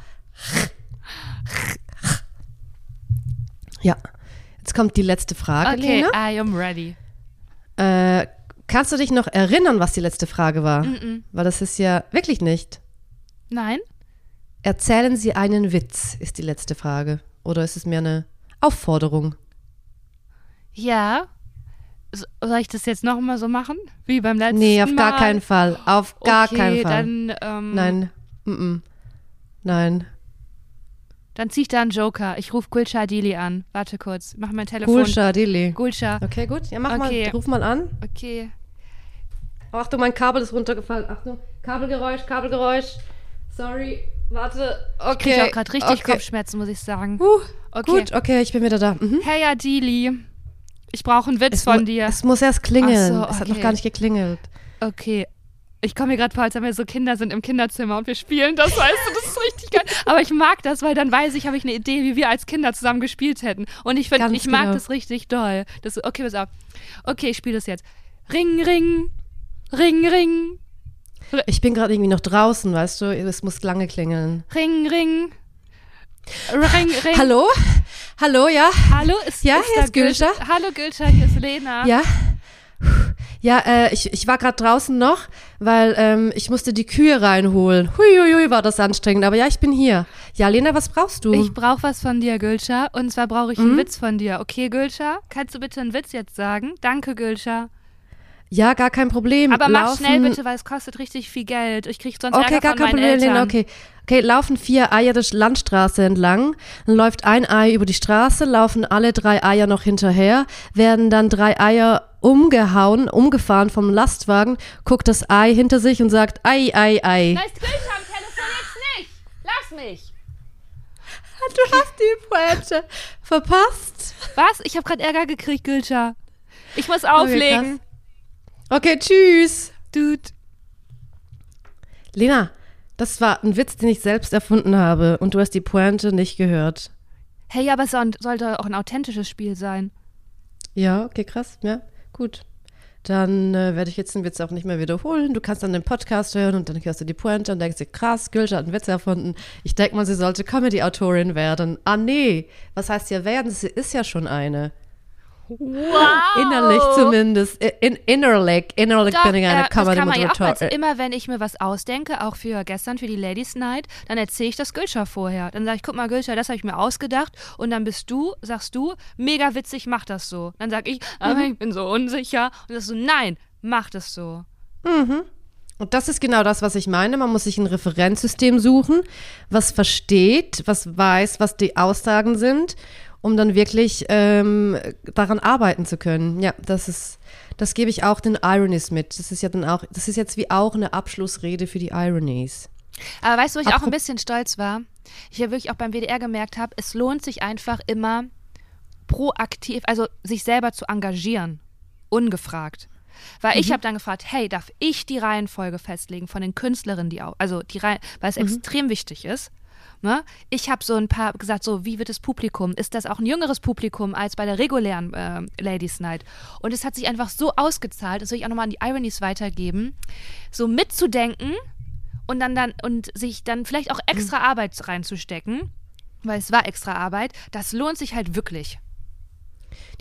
Ja, jetzt kommt die letzte Frage, Okay, Lena. I am ready. Äh, kannst du dich noch erinnern, was die letzte Frage war? Mm-mm. Weil das ist ja wirklich nicht. Nein? Erzählen Sie einen Witz, ist die letzte Frage. Oder ist es mehr eine Aufforderung? Ja. So- Soll ich das jetzt nochmal so machen? Wie beim letzten Nee, auf Mal? gar keinen Fall. Auf gar okay, keinen Fall. Dann, ähm, Nein. Mm -mm. Nein. Dann zieh ich da einen Joker. Ich rufe Gulscha Adili an. Warte kurz. Mach mein Telefon. Gulscha, Dili. Gulscha. Okay, gut. Ja, mach Okay. mal. Ruf mal an. Okay. Oh, Achtung, mein Kabel ist runtergefallen. Achtung. Kabelgeräusch, Kabelgeräusch. Sorry. Warte. Okay. Ich krieg auch gerade richtig okay. Kopfschmerzen, muss ich sagen. Huh, Okay. Gut, okay, ich bin wieder da. Mhm. Hey Adili. Ich brauche einen Witz Es, von dir. es muss erst klingeln. So, Es hat noch okay. gar nicht geklingelt. Okay. Ich komme mir gerade vor, als wenn wir so Kinder sind im Kinderzimmer und wir spielen das, weißt du, das ist richtig geil. Aber ich mag das, weil dann weiß ich, habe ich eine Idee, wie wir als Kinder zusammen gespielt hätten. Und ich finde, ich mag genau. das richtig doll. Das, okay, pass auf. Okay, ich spiele das jetzt. Ring, ring, ring, ring, Ich bin gerade irgendwie noch draußen, weißt du? Es muss lange klingeln. ring, ring. Ring, ring. Hallo? Hallo, ja? Hallo, ist, Ja, ist hier ist Gülscha. Hallo Gülscha, hier ist Lena. Ja? Ja, äh, ich, ich war gerade draußen noch, weil ähm, ich musste die Kühe reinholen. Huiuiui, war das anstrengend. Aber ja, ich bin hier. Ja, Lena, was brauchst du? Ich brauche was von dir, Gülscha. Und zwar brauche ich einen Witz von dir. Okay, Gülscha, kannst du bitte einen Witz jetzt sagen? Danke, Gülscha. Ja, gar kein Problem. Aber mach Laufen- schnell bitte, weil es kostet richtig viel Geld. Ich krieg sonst Okay, Ärger gar von kein meinen Problem, Eltern. Okay. Okay, laufen vier Eier die Landstraße entlang, dann läuft ein Ei über die Straße, laufen alle drei Eier noch hinterher, werden dann drei Eier umgehauen, umgefahren vom Lastwagen, guckt das Ei hinter sich und sagt Ei, Ei, Ei. Da ist Gülscha am Telefon jetzt nicht. Lass mich. Du hast die Pointe verpasst. Was? Ich habe gerade Ärger gekriegt, Gülscha. Ich muss Okay, auflegen. krass. Okay, tschüss. Dude. Lena, das war ein Witz, den ich selbst erfunden habe und du hast die Pointe nicht gehört. Hey, aber es soll- sollte auch ein authentisches Spiel sein. Ja, okay, krass. Ja, gut. Dann äh, werde ich jetzt den Witz auch nicht mehr wiederholen. Du kannst dann den Podcast hören und dann hörst du die Pointe und denkst dir, krass, Gülscha hat einen Witz erfunden. Ich denke mal, sie sollte Comedy-Autorin werden. Ah, nee. Was heißt ja werden? Sie ist ja schon eine. Wow. Innerlich zumindest. In, innerlich. Innerlich Doch, bin ich eine äh, ja Comedy-Moderatorin. weil immer wenn ich mir was ausdenke, auch für gestern, für die Ladies Night, dann erzähle ich das Gülscha vorher. Dann sage ich, guck mal Gülscha, das habe ich mir ausgedacht und dann bist du, sagst du, mega witzig, mach das so. Dann sag ich, aber Mhm. ich bin so unsicher und das so, nein, mach das so. Und das ist genau das, was ich meine. Man muss sich ein Referenzsystem suchen, was versteht, was weiß, was die Aussagen sind, um dann wirklich ähm, daran arbeiten zu können. Ja, das ist, das gebe ich auch den Ironies mit. Das ist ja dann auch, das ist jetzt wie auch eine Abschlussrede für die Ironies. Aber weißt du, wo ich auch Apro- ein bisschen stolz war? Ich habe wirklich auch beim WDR gemerkt habe, es lohnt sich einfach immer proaktiv, also sich selber zu engagieren, ungefragt. Weil ich habe dann gefragt, hey, darf ich die Reihenfolge festlegen von den Künstlerinnen, die auch, also die Reihen, weil es extrem wichtig ist. Ne? Ich habe so ein paar gesagt, so wie wird das Publikum? Ist das auch ein jüngeres Publikum als bei der regulären äh, Ladies Night? Und es hat sich einfach so ausgezahlt, das will ich auch nochmal an die Ironies weitergeben, so mitzudenken und dann dann und sich dann vielleicht auch extra Arbeit reinzustecken, weil es war extra Arbeit, das lohnt sich halt wirklich.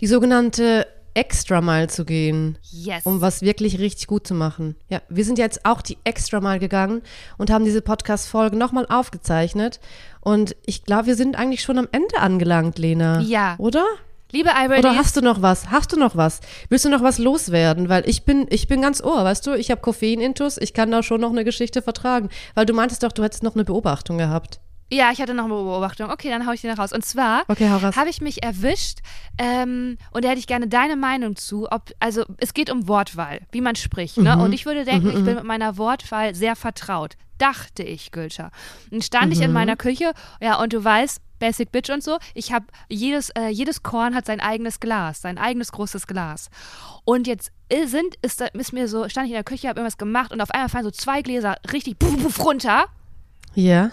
Die sogenannte Extra Mile zu gehen. Yes. um was wirklich richtig gut zu machen. Ja, wir sind jetzt auch die extra mal gegangen und haben diese Podcast-Folge nochmal aufgezeichnet. Und ich glaube, wir sind eigentlich schon am Ende angelangt, Lena. Ja. Oder? Liebe Ironies, Oder hast du noch was? Hast du noch was? Willst du noch was loswerden? Weil ich bin, ich bin ganz ohr, weißt du? Ich habe Koffein-Intus, ich kann da schon noch eine Geschichte vertragen. Weil du meintest doch, du hättest noch eine Beobachtung gehabt. Ja, ich hatte noch eine Beobachtung. Okay, dann hau ich die noch raus. Und zwar Okay, habe ich mich erwischt ähm, und da hätte ich gerne deine Meinung zu. Ob, also es geht um Wortwahl, wie man spricht. Ne? Mhm. Und ich würde denken, ich bin mit meiner Wortwahl sehr vertraut. Dachte ich, Gülscha. Dann stand Mhm. ich in meiner Küche, ja, und du weißt, Basic Bitch und so, ich habe jedes, äh, jedes Korn hat sein eigenes Glas, sein eigenes großes Glas. Und jetzt sind, ist, ist mir so, stand ich in der Küche, habe irgendwas gemacht und auf einmal fallen so zwei Gläser richtig puff, puff, runter. Ja.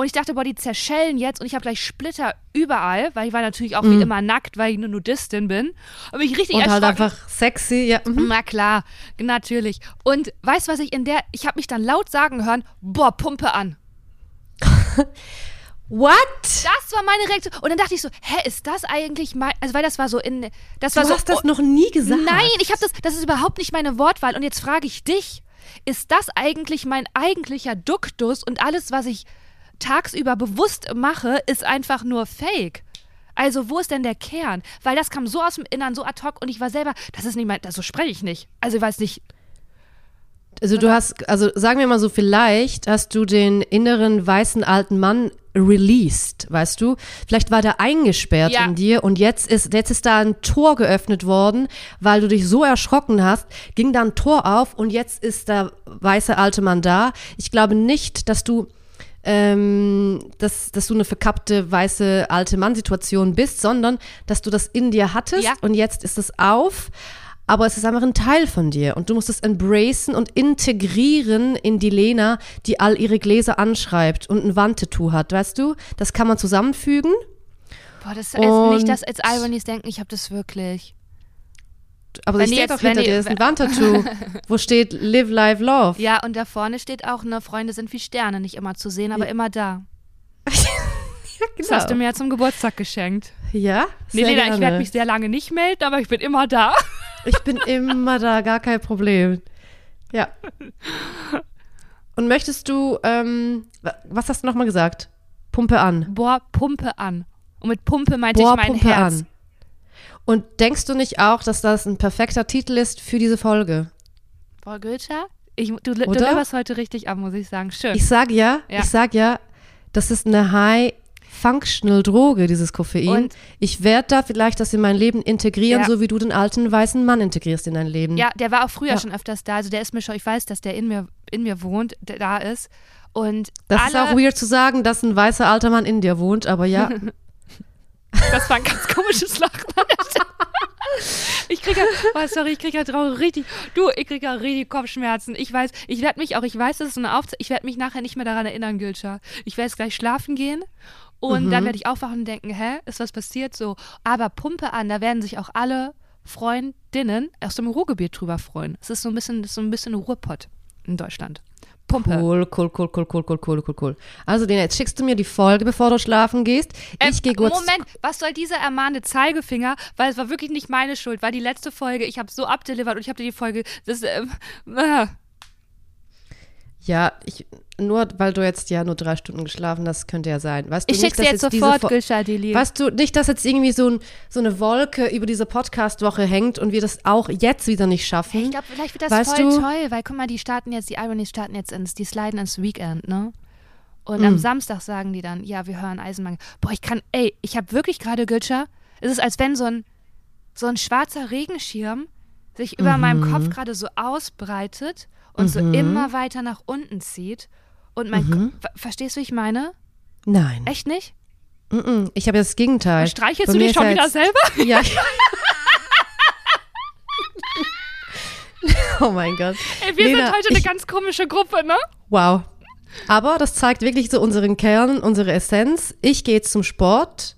Und ich dachte, boah, die zerschellen jetzt und ich habe gleich Splitter überall, weil ich war natürlich auch wie immer nackt, weil ich eine Nudistin bin. Aber ich richtig Mhm. Und halt einfach sexy, ja. Mhm. Na klar, natürlich. Und weißt du, was ich in der, ich habe mich dann laut sagen hören, boah, Pumpe an. What? Das war meine Reaktion. Und dann dachte ich so, hä, ist das eigentlich mein, also weil das war so in, das Du war so. hast das noch nie gesagt. Nein, ich habe das, das ist überhaupt nicht meine Wortwahl. Und jetzt frage ich dich, ist das eigentlich mein eigentlicher Duktus und alles, was ich tagsüber bewusst mache, ist einfach nur Fake? Also wo ist denn der Kern? Weil das kam so aus dem Innern, so ad hoc und ich war selber, das ist nicht mein, das so spreche ich nicht. Also ich weiß nicht, Also du hast, also sagen wir mal so, vielleicht hast du den inneren weißen alten Mann released, weißt du? Vielleicht war der eingesperrt Ja. in dir und jetzt ist, jetzt ist da ein Tor geöffnet worden, weil du dich so erschrocken hast, ging da ein Tor auf und jetzt ist der weiße alte Mann da. Ich glaube nicht, dass du ähm, dass, dass du eine verkappte weiße alte Mann-Situation bist, sondern dass du das in dir hattest Ja. und jetzt ist es auf. Aber es ist einfach ein Teil von dir und du musst es embracen und integrieren in die Lena, die all ihre Gläser anschreibt und ein Wandtattoo hat, weißt du? Das kann man zusammenfügen. boah, das ist nicht Und- das als Ironies denken, ich habe das wirklich. Aber Wenn ich die stehe jetzt- doch hinter die- dir, ist ein Wandtattoo, wo steht Live, Live, Love. Ja, und da vorne steht auch, ne, Freunde sind wie Sterne, nicht immer zu sehen, aber immer da. Das hast du mir ja zum Geburtstag geschenkt. Ja, Nee, Lena, ich gerne. werde mich sehr lange nicht melden, aber ich bin immer da. Ich bin immer da, gar kein Problem. Ja. Und möchtest du, ähm, wa- was hast du nochmal gesagt? Pumpe an. Boah, Pumpe an. Und mit Pumpe meinte Boah, ich mein Pumpe Herz. an. Und denkst du nicht auch, dass das ein perfekter Titel ist für diese Folge? Boah, Goethe? Ich, du, du Oder? leberst heute richtig ab, muss ich sagen. Schön. Ich sag ja, Ja. ich sag ja, das ist eine High Functional Droge, dieses Koffein. Und- ich werde da vielleicht das in mein Leben integrieren, Ja. so wie du den alten weißen Mann integrierst in dein Leben. Ja, der war auch früher Ja. schon öfters da. Also der ist mir schon, ich weiß, dass der in mir, in mir wohnt, der da ist. Und Das ist auch weird zu sagen, dass ein weißer alter Mann in dir wohnt, aber ja. Das war ein ganz komisches Lachen. Ich kriege ja, oh, sorry, ich kriege ja traurig richtig, du, ich kriege ja richtig Kopfschmerzen. Ich weiß, ich werde mich auch, ich weiß, das ist so eine Aufzeichnung, ich werde mich nachher nicht mehr daran erinnern, Gülscha. Ich werde jetzt gleich schlafen gehen und Mhm. dann werde ich aufwachen und denken, hä, ist was passiert? So, aber Pumpe an, da werden sich auch alle Freundinnen aus dem Ruhrgebiet drüber freuen. Es ist so ein bisschen, so ein bisschen Ruhrpott in Deutschland. Pumpe. Cool, cool, cool, cool, cool, cool, cool, cool, cool. Also, Lena, jetzt schickst du mir die Folge, bevor du schlafen gehst. Ähm, Ich gehe kurz. Moment, was soll dieser ermahnte Zeigefinger? Weil es war wirklich nicht meine Schuld, war die letzte Folge. Ich habe so abdelivert und ich habe dir die Folge. Das, ähm, äh, Ja, ich, nur weil du jetzt ja nur drei Stunden geschlafen hast, könnte ja sein. Weißt du ich nicht, schick's dir jetzt diese sofort, Fo- Gülscha Deli. Weißt du nicht, dass jetzt irgendwie so, ein, so eine Wolke über diese Podcast-Woche hängt und wir das auch jetzt wieder nicht schaffen? Ich glaube, vielleicht wird das Weißt voll du- toll, weil guck mal, die starten jetzt, die Ironies starten jetzt ins, die sliden ins Weekend, ne? Und Mm. am Samstag sagen die dann, ja, wir hören Eisenmangel. Boah, ich kann, ey, ich habe wirklich gerade, Gülscha, es ist, als wenn so ein, so ein schwarzer Regenschirm sich über Mhm. meinem Kopf gerade so ausbreitet und so immer weiter nach unten zieht. Und mein, Mhm. Verstehst du, wie ich meine? Nein. Echt nicht? Mm-mm. Ich habe das Gegenteil. Streichelst Bei du dich schon ja wieder selber? Ja. oh mein Gott. Ey, wir Lena, sind heute eine ich- ganz komische Gruppe, ne? Wow. Aber das zeigt wirklich so unseren Kern, unsere Essenz. Ich gehe jetzt zum Sport.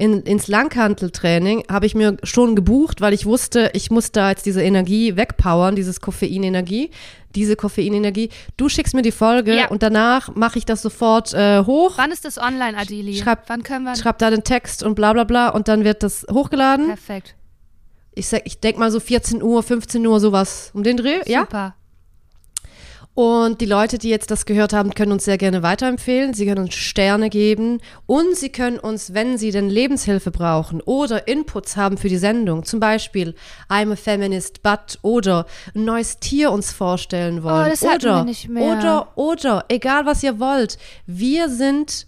In, ins Langhanteltraining habe ich mir schon gebucht, weil ich wusste, ich muss da jetzt diese Energie wegpowern, dieses Koffeinenergie, diese Koffeinenergie. Du schickst mir die Folge Ja. und danach mache ich das sofort äh, hoch, Wann ist das online, Adili? Schreib- Wann können wir? schreib da den Text und bla bla bla und dann wird das hochgeladen. Perfekt. Ich, ich denke mal so 14 Uhr, 15 Uhr, sowas um den Dreh, ja? Super. Und die Leute, die jetzt das gehört haben, können uns sehr gerne weiterempfehlen. Sie können uns Sterne geben und sie können uns, wenn sie denn Lebenshilfe brauchen oder Inputs haben für die Sendung, zum Beispiel I'm a Feminist, but oder ein neues Tier uns vorstellen wollen Oh, das oder wir nicht mehr. oder oder egal was ihr wollt, wir sind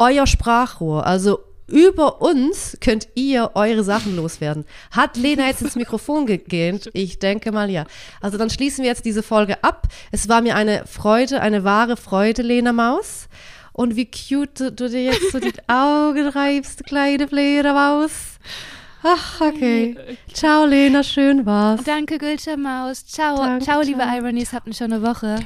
euer Sprachrohr. Also über uns könnt ihr eure Sachen loswerden. Hat Lena jetzt ins Mikrofon gegähnt? Ich denke mal ja. Also dann schließen wir jetzt diese Folge ab. Es war mir eine Freude, eine wahre Freude, Lena Maus. Und wie cute du, du dir jetzt so die Augen reibst, kleine Fledermaus. Ach, okay. Ciao, Lena, schön war's. Danke, Gülscha Maus. Ciao. Danke, ciao, liebe ciao. Ironies. Habt eine schöne Woche.